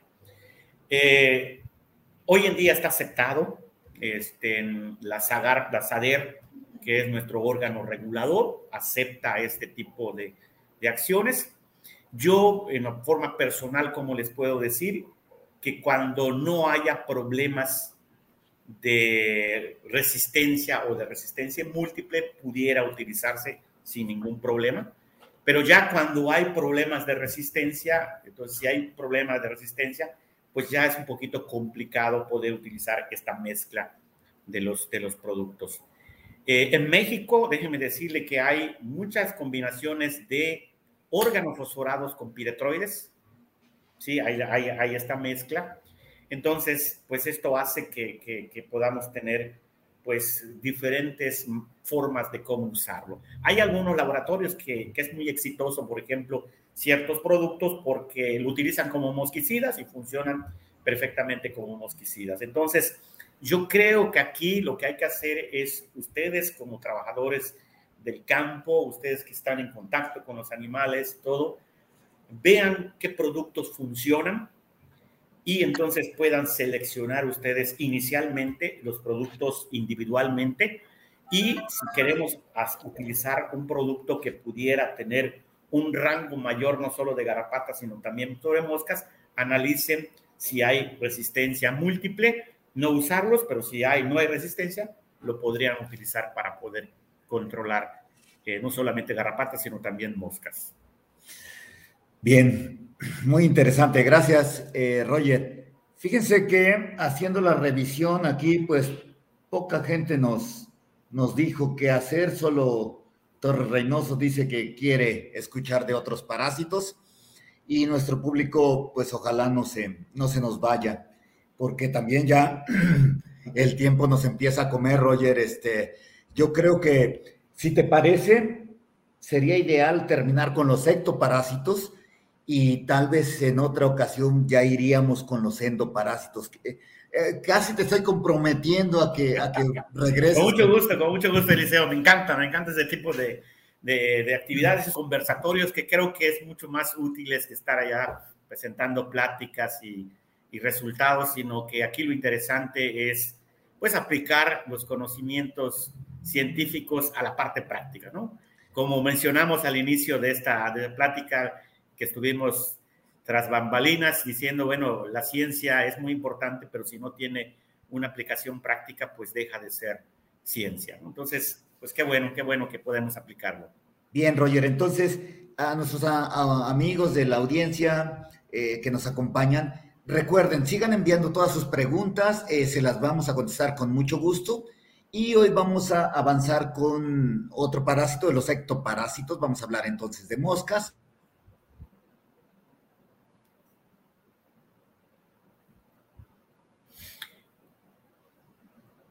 Eh, hoy en día está aceptado la, SAGAR, la SADER, que es nuestro órgano regulador, acepta este tipo de, de acciones. Yo, en forma personal, como les puedo decir, que cuando no haya problemas de resistencia o de resistencia múltiple, pudiera utilizarse sin ningún problema. Pero ya cuando hay problemas de resistencia, entonces si hay problemas de resistencia, pues ya es un poquito complicado poder utilizar esta mezcla de los, de los productos. Eh, en México, déjenme decirle que hay muchas combinaciones de órganos fosforados con piretroides. Sí, hay, hay, hay esta mezcla. Entonces, pues esto hace que, que, podamos tener pues diferentes formas de cómo usarlo. Hay algunos laboratorios que, que, es muy exitoso, por ejemplo, ciertos productos porque lo utilizan como mosquicidas y funcionan perfectamente como mosquicidas. Entonces, yo creo que aquí lo que hay que hacer es ustedes como trabajadores del campo, ustedes que están en contacto con los animales, todo, vean qué productos funcionan y entonces puedan seleccionar ustedes inicialmente los productos individualmente y si queremos utilizar un producto que pudiera tener un rango mayor no solo de garrapatas, sino también de moscas, analicen si hay resistencia múltiple, no usarlos, pero si hay, no hay resistencia, lo podrían utilizar para poder controlar eh, no solamente garrapatas, sino también moscas. Bien, muy interesante. Gracias, eh, Roger. Fíjense que haciendo la revisión aquí, pues poca gente nos, nos dijo qué hacer, solo Torres Reynoso dice que quiere escuchar de otros parásitos y nuestro público, pues ojalá no se, no se nos vaya, porque también ya el tiempo nos empieza a comer, Roger. Este, yo creo que, si te parece, sería ideal terminar con los ectoparásitos y tal vez en otra ocasión ya iríamos con los endoparásitos. Eh, casi te estoy comprometiendo a que, a que regreses. Con mucho gusto, con mucho gusto, Eliseo. Me encanta, me encanta ese tipo de, de, de actividades, conversatorios que creo que es mucho más útiles que estar allá presentando pláticas y, y resultados, sino que aquí lo interesante es pues aplicar los conocimientos científicos a la parte práctica, ¿no? Como mencionamos al inicio de esta de plática que estuvimos tras bambalinas diciendo, bueno, la ciencia es muy importante, pero si no tiene una aplicación práctica, pues deja de ser ciencia. Entonces, pues qué bueno, qué bueno que podemos aplicarlo. Bien, Roger. Entonces, a nuestros amigos de la audiencia eh, que nos acompañan, recuerden, sigan enviando todas sus preguntas, eh, se las vamos a contestar con mucho gusto. Y hoy vamos a avanzar con otro parásito de los ectoparásitos. Vamos a hablar entonces de moscas.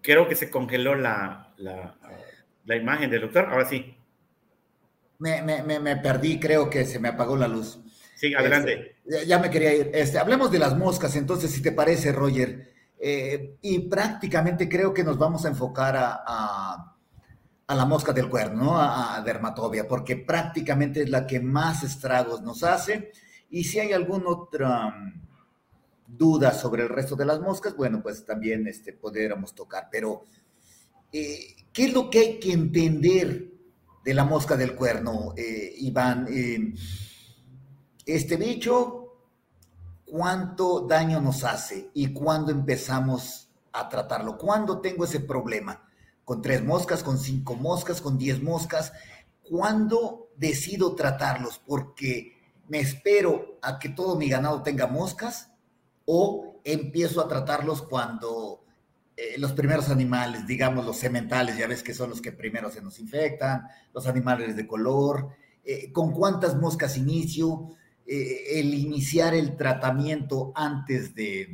Creo que se congeló la, la, imagen del doctor. Ahora sí. Me, me, me, perdí, creo que se me apagó la luz. Sí, adelante. Este, ya me quería ir. Este, hablemos de las moscas, entonces, si te parece, Roger. Eh, y prácticamente creo que nos vamos a enfocar a, a, la mosca del cuerno, ¿no? a, a, dermatobia, porque prácticamente es la que más estragos nos hace. Y si hay alguna otra dudas sobre el resto de las moscas, bueno, pues también este, podríamos tocar. Pero, eh, ¿qué es lo que hay que entender de la mosca del cuerno, eh, Iván? Este bicho, ¿cuánto daño nos hace y cuándo empezamos a tratarlo? ¿Cuándo tengo ese problema? ¿Con tres moscas, con cinco moscas, con diez moscas? ¿Cuándo decido tratarlos? Porque me espero a que todo mi ganado tenga moscas o empiezo a tratarlos cuando eh, los primeros animales, digamos los sementales, ya ves que son los que primero se nos infectan, los animales de color, eh, con cuántas moscas inicio, eh, el iniciar el tratamiento antes de,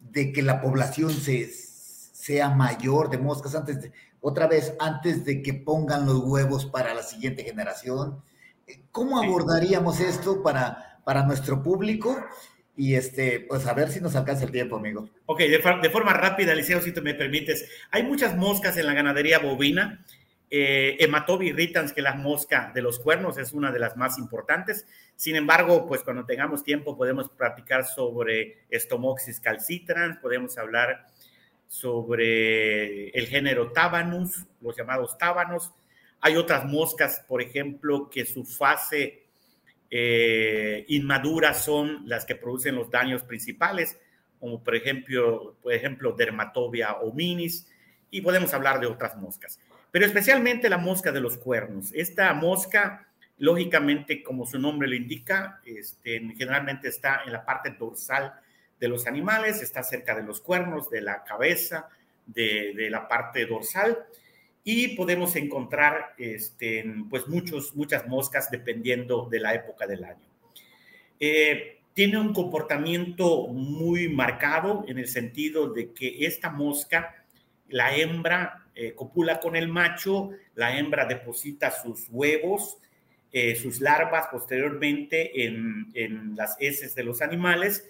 de que la población se, sea mayor de moscas, antes de, otra vez, antes de que pongan los huevos para la siguiente generación. ¿Cómo abordaríamos esto para, para nuestro público? Y este, pues a ver si nos alcanza el tiempo, amigo. Ok, de, forma rápida, Liceo, si tú me permites. Hay muchas moscas en la ganadería bovina. Eh, Hematobi irritans, que la mosca de los cuernos es una de las más importantes. Sin embargo, pues cuando tengamos tiempo podemos platicar sobre Stomoxis calcitrans, podemos hablar sobre el género Tabanus, los llamados tábanos. Hay otras moscas, por ejemplo, que su fase eh, inmaduras son las que producen los daños principales, como por ejemplo, por ejemplo dermatobia hominis, y podemos hablar de otras moscas. Pero especialmente la mosca de los cuernos. Esta mosca, lógicamente, como su nombre lo indica, este, generalmente está en la parte dorsal de los animales, está cerca de los cuernos, de la cabeza, de, de la parte dorsal y podemos encontrar este, pues muchos, muchas moscas dependiendo de la época del año. Eh, tiene un comportamiento muy marcado en el sentido de que esta mosca, la hembra eh, copula con el macho, la hembra deposita sus huevos, eh, sus larvas posteriormente en, en, las heces de los animales,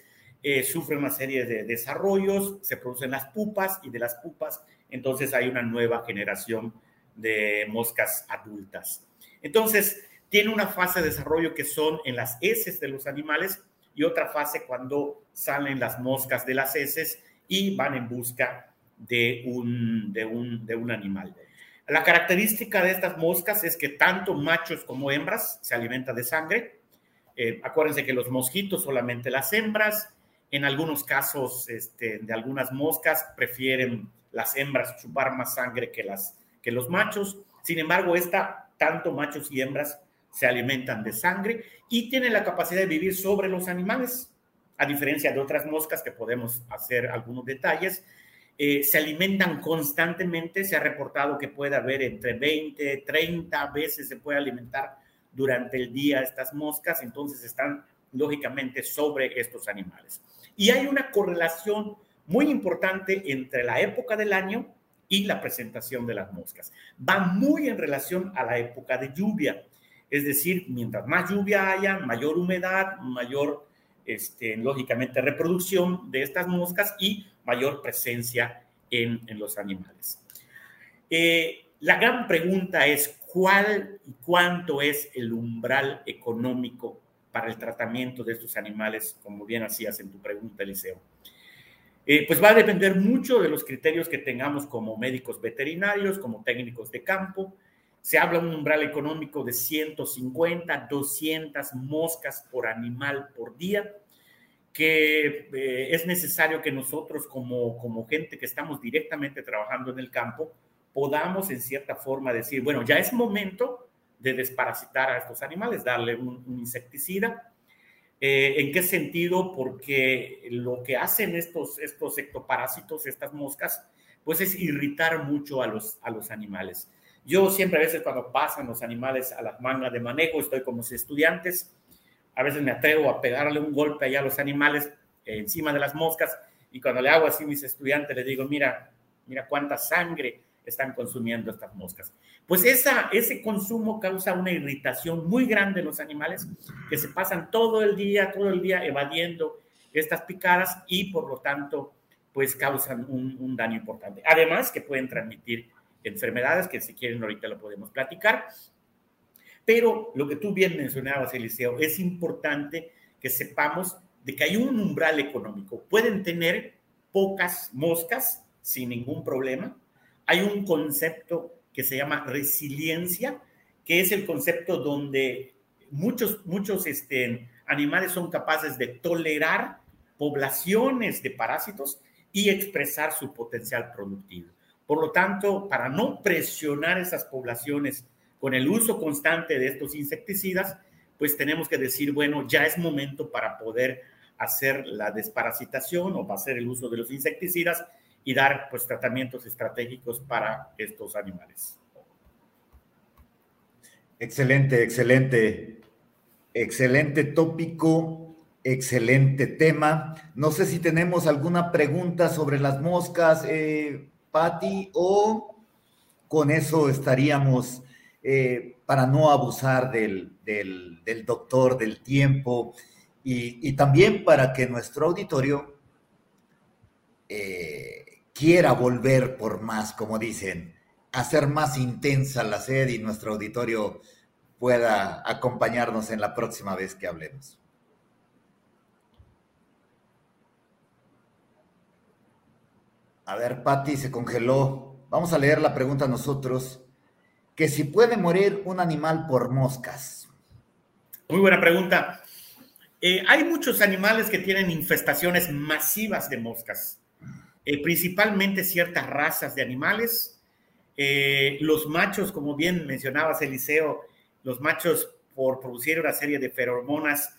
sufre una serie de desarrollos, se producen las pupas y de las pupas entonces hay una nueva generación de moscas adultas. Entonces, tiene una fase de desarrollo que son en las heces de los animales y otra fase cuando salen las moscas de las heces y van en busca de un, de un, de un animal. La característica de estas moscas es que tanto machos como hembras se alimentan de sangre. Eh, acuérdense que los mosquitos solamente las hembras. En algunos casos este, de algunas moscas prefieren las hembras chupar más sangre que, las, que los machos. Sin embargo, esta, tanto machos y hembras se alimentan de sangre y tienen la capacidad de vivir sobre los animales, a diferencia de otras moscas que podemos hacer algunos detalles. Eh, se alimentan constantemente, se ha reportado que puede haber entre 20, 30 veces se puede alimentar durante el día estas moscas, entonces están lógicamente sobre estos animales. Y hay una correlación muy importante entre la época del año y la presentación de las moscas. Va muy en relación a la época de lluvia. Es decir, mientras más lluvia haya, mayor humedad, mayor este, lógicamente, reproducción de estas moscas y mayor presencia en, los animales. Eh, la gran pregunta es, ¿cuál y cuánto es el umbral económico para el tratamiento de estos animales, como bien hacías en tu pregunta, Eliseo? Eh, pues va a depender mucho de los criterios que tengamos como médicos veterinarios, como técnicos de campo. Se habla un umbral económico de 150, 200 moscas por animal por día que eh, es necesario que nosotros como, como gente que estamos directamente trabajando en el campo podamos en cierta forma decir, bueno, ya es momento de desparasitar a estos animales, darle un, insecticida. Eh, ¿En qué sentido? Porque lo que hacen estos, estos ectoparásitos, estas moscas, pues es irritar mucho a los, a los animales. Yo siempre a veces cuando pasan los animales a las mangas de manejo, estoy como si estudiantes, a veces me atrevo a pegarle un golpe allá a los animales encima de las moscas y cuando le hago así a mis estudiantes les digo, mira, mira cuánta sangre están consumiendo estas moscas. Pues esa, ese consumo causa una irritación muy grande en los animales que se pasan todo el día, todo el día evadiendo estas picadas y por lo tanto pues causan un, un daño importante. Además que pueden transmitir enfermedades que si quieren ahorita lo podemos platicar pero lo que tú bien mencionabas, Eliseo, es importante que sepamos de que hay un umbral económico. Pueden tener pocas moscas sin ningún problema. Hay un concepto que se llama resiliencia, que es el concepto donde muchos, muchos este, animales son capaces de tolerar poblaciones de parásitos y expresar su potencial productivo. Por lo tanto, para no presionar esas poblaciones con el uso constante de estos insecticidas, pues tenemos que decir, bueno, ya es momento para poder hacer la desparasitación o hacer el uso de los insecticidas y dar pues tratamientos estratégicos para estos animales. Excelente, excelente, excelente tópico, excelente tema. No sé si tenemos alguna pregunta sobre las moscas, eh, Patti, o con eso estaríamos eh, para no abusar del, doctor, del tiempo, y, también para que nuestro auditorio eh, quiera volver por más, como dicen, hacer más intensa la sed y nuestro auditorio pueda acompañarnos en la próxima vez que hablemos. A ver, Patti se congeló. Vamos a leer la pregunta nosotros que si puede morir un animal por moscas. Muy buena pregunta. Eh, hay muchos animales que tienen infestaciones masivas de moscas, eh, principalmente ciertas razas de animales. Eh, los machos, como bien mencionabas, Eliseo, los machos por producir una serie de feromonas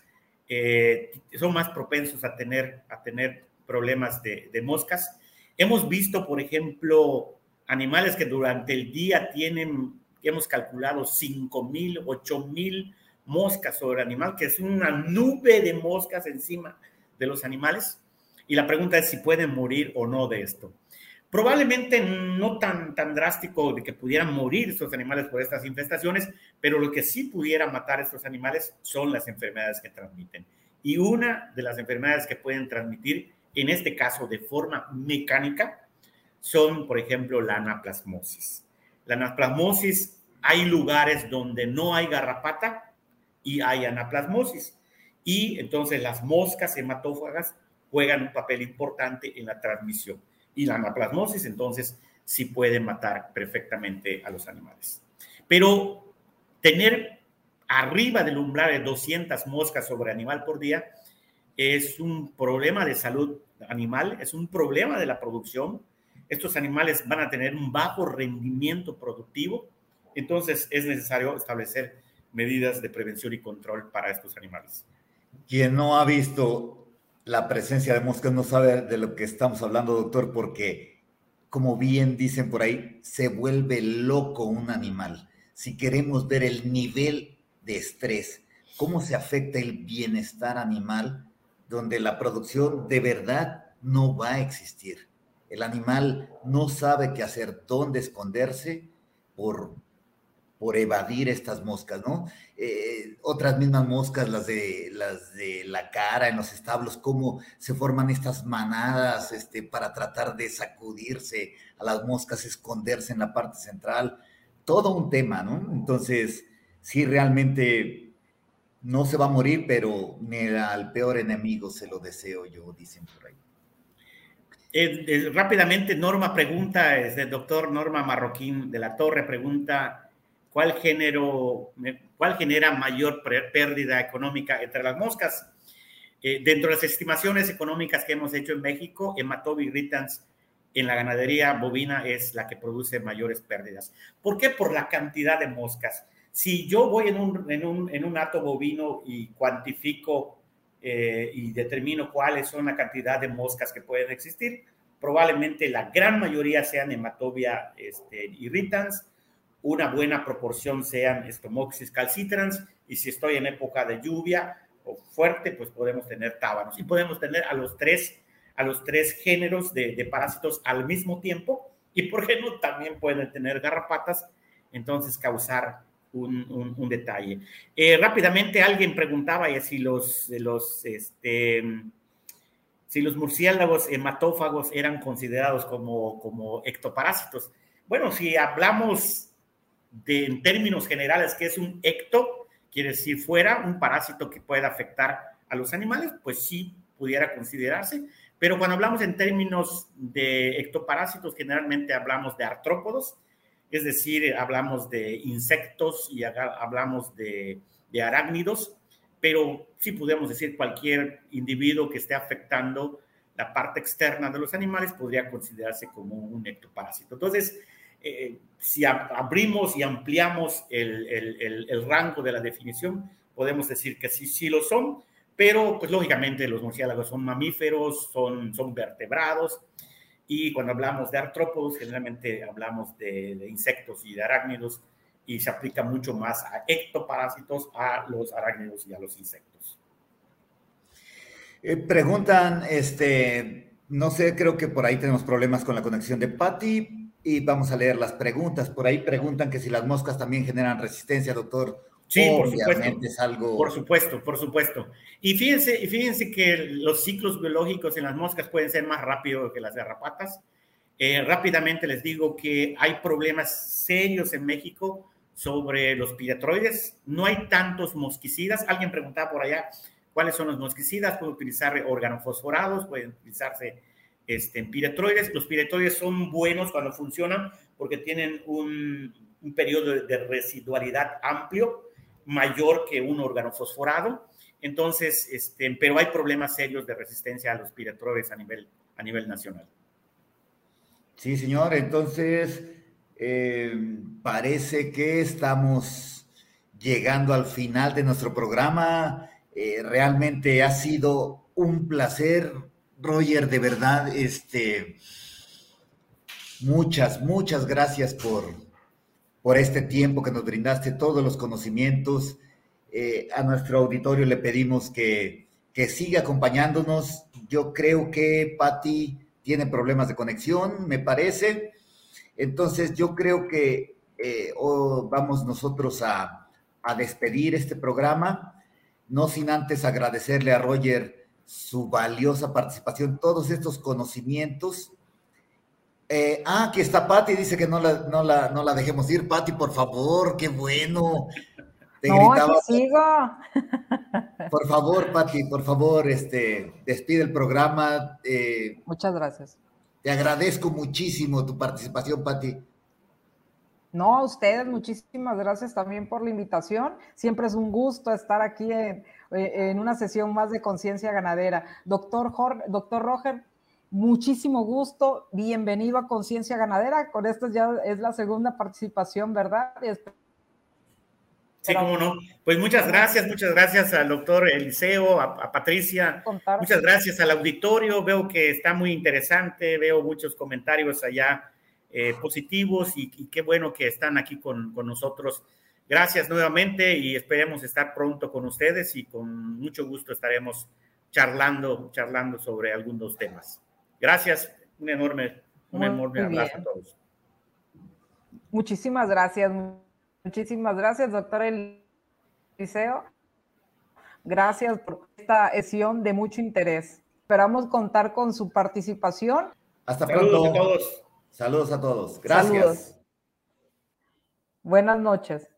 son más propensos a tener, a tener problemas de, de moscas. Hemos visto, por ejemplo, animales que durante el día tienen hemos calculado 5 mil, 8 mil moscas sobre el animal, que es una nube de moscas encima de los animales. Y la pregunta es si pueden morir o no de esto. Probablemente no tan, tan drástico de que pudieran morir estos animales por estas infestaciones, pero lo que sí pudiera matar a estos animales son las enfermedades que transmiten. Y una de las enfermedades que pueden transmitir, en este caso de forma mecánica, son, por ejemplo, la anaplasmosis. La anaplasmosis, hay lugares donde no hay garrapata y hay anaplasmosis. Y entonces las moscas hematófagas juegan un papel importante en la transmisión. Y la anaplasmosis entonces sí puede matar perfectamente a los animales. Pero tener arriba del umbral de 200 moscas sobre animal por día es un problema de salud animal, es un problema de la producción estos animales van a tener un bajo rendimiento productivo, entonces es necesario establecer medidas de prevención y control para estos animales. Quien no ha visto la presencia de moscas no sabe de lo que estamos hablando, doctor, porque como bien dicen por ahí, se vuelve loco un animal. Si queremos ver el nivel de estrés, cómo se afecta el bienestar animal, donde la producción de verdad no va a existir. El animal no sabe qué hacer, dónde esconderse por, por evadir estas moscas, ¿no? Eh, otras mismas moscas, las de, las de la cara en los establos, cómo se forman estas manadas este, para tratar de sacudirse a las moscas, esconderse en la parte central, todo un tema, ¿no? Entonces, sí, realmente no se va a morir, pero ni al peor enemigo se lo deseo yo, dicen por ahí. Eh, eh, rápidamente, Norma pregunta, es del doctor Norma Marroquín de la Torre, pregunta, ¿cuál, género, cuál genera mayor pérdida económica entre las moscas? Eh, dentro de las estimaciones económicas que hemos hecho en México, Ritans en la ganadería bovina es la que produce mayores pérdidas. ¿Por qué? Por la cantidad de moscas. Si yo voy en un, en un, en un hato bovino y cuantifico eh, y determino cuáles son la cantidad de moscas que pueden existir, probablemente la gran mayoría sean hematobia este, irritans, una buena proporción sean estomoxis calcitrans, y si estoy en época de lluvia o fuerte, pues podemos tener tábanos. Y podemos tener a los tres a los tres géneros de, parásitos al mismo tiempo y por qué no también pueden tener garrapatas, entonces causar un, detalle. Eh, rápidamente alguien preguntaba si los, los, este, si los murciélagos hematófagos eran considerados como, como ectoparásitos. Bueno, si hablamos de, en términos generales, que es un ecto, quiere decir fuera, un parásito que pueda afectar a los animales, pues sí pudiera considerarse, pero cuando hablamos en términos de ectoparásitos, generalmente hablamos de artrópodos, es decir, hablamos de insectos y hablamos de, arácnidos, pero sí podemos decir cualquier individuo que esté afectando la parte externa de los animales podría considerarse como un ectoparásito. Entonces, si abrimos y ampliamos el, el, rango de la definición, podemos decir que sí, sí lo son, pero pues lógicamente los murciélagos son mamíferos, son, son vertebrados, y cuando hablamos de artrópodos, generalmente hablamos de, insectos y de arácnidos, y se aplica mucho más a ectoparásitos, a los arácnidos y a los insectos. Eh, preguntan, este, no sé, creo que por ahí tenemos problemas con la conexión de Patty y vamos a leer las preguntas. Por ahí preguntan que si las moscas también generan resistencia, doctor. Sí, por supuesto. Es algo... Por supuesto, por supuesto. Y fíjense, fíjense que los ciclos biológicos en las moscas pueden ser más rápidos que las garrapatas. Eh, rápidamente les digo que hay problemas serios en México sobre los piratroides. No hay tantos mosquicidas. Alguien preguntaba por allá cuáles son los mosquicidas. Pueden utilizar organofosforados, pueden utilizarse este, en piratroides. Los piratroides son buenos cuando funcionan porque tienen un, un periodo de residualidad amplio mayor que un órgano fosforado. Entonces, este, pero hay problemas serios de resistencia a los piretroides a nivel, a nivel nacional. Sí, señor. Entonces, eh, parece que estamos llegando al final de nuestro programa. Eh, realmente ha sido un placer, Roger, de verdad. Este, muchas, muchas gracias por, por este tiempo que nos brindaste, todos los conocimientos. Eh, a nuestro auditorio le pedimos que, que siga acompañándonos. Yo creo que Patti tiene problemas de conexión, me parece. Entonces yo creo que eh, vamos nosotros a, a despedir este programa, no sin antes agradecerle a Roger su valiosa participación, todos estos conocimientos eh, ah, aquí está Patti, dice que no la, no la, no la dejemos ir. Patti, por favor, qué bueno. Te no, aquí sigo. Por favor, Patti, por favor, este, despide el programa. Eh, Muchas gracias. Te agradezco muchísimo tu participación, Patti. No, a ustedes, muchísimas gracias también por la invitación. Siempre es un gusto estar aquí en, en una sesión más de conciencia ganadera. Doctor, Jorge, doctor Roger, Muchísimo gusto, bienvenido a Conciencia Ganadera. Con esto ya es la segunda participación, ¿verdad? Sí, cómo no. Pues muchas gracias, muchas gracias al doctor Eliseo, a, Patricia, muchas gracias al auditorio. Veo que está muy interesante, veo muchos comentarios allá eh, positivos y, qué bueno que están aquí con, con nosotros. Gracias nuevamente y esperemos estar pronto con ustedes y con mucho gusto estaremos charlando, charlando sobre algunos temas. Gracias, un enorme, un enorme abrazo a todos. Muchísimas gracias, muchísimas gracias, doctor Eliseo. Gracias por esta sesión de mucho interés. Esperamos contar con su participación. Hasta pronto. Saludos a todos. Saludos a todos. Gracias. Buenas noches.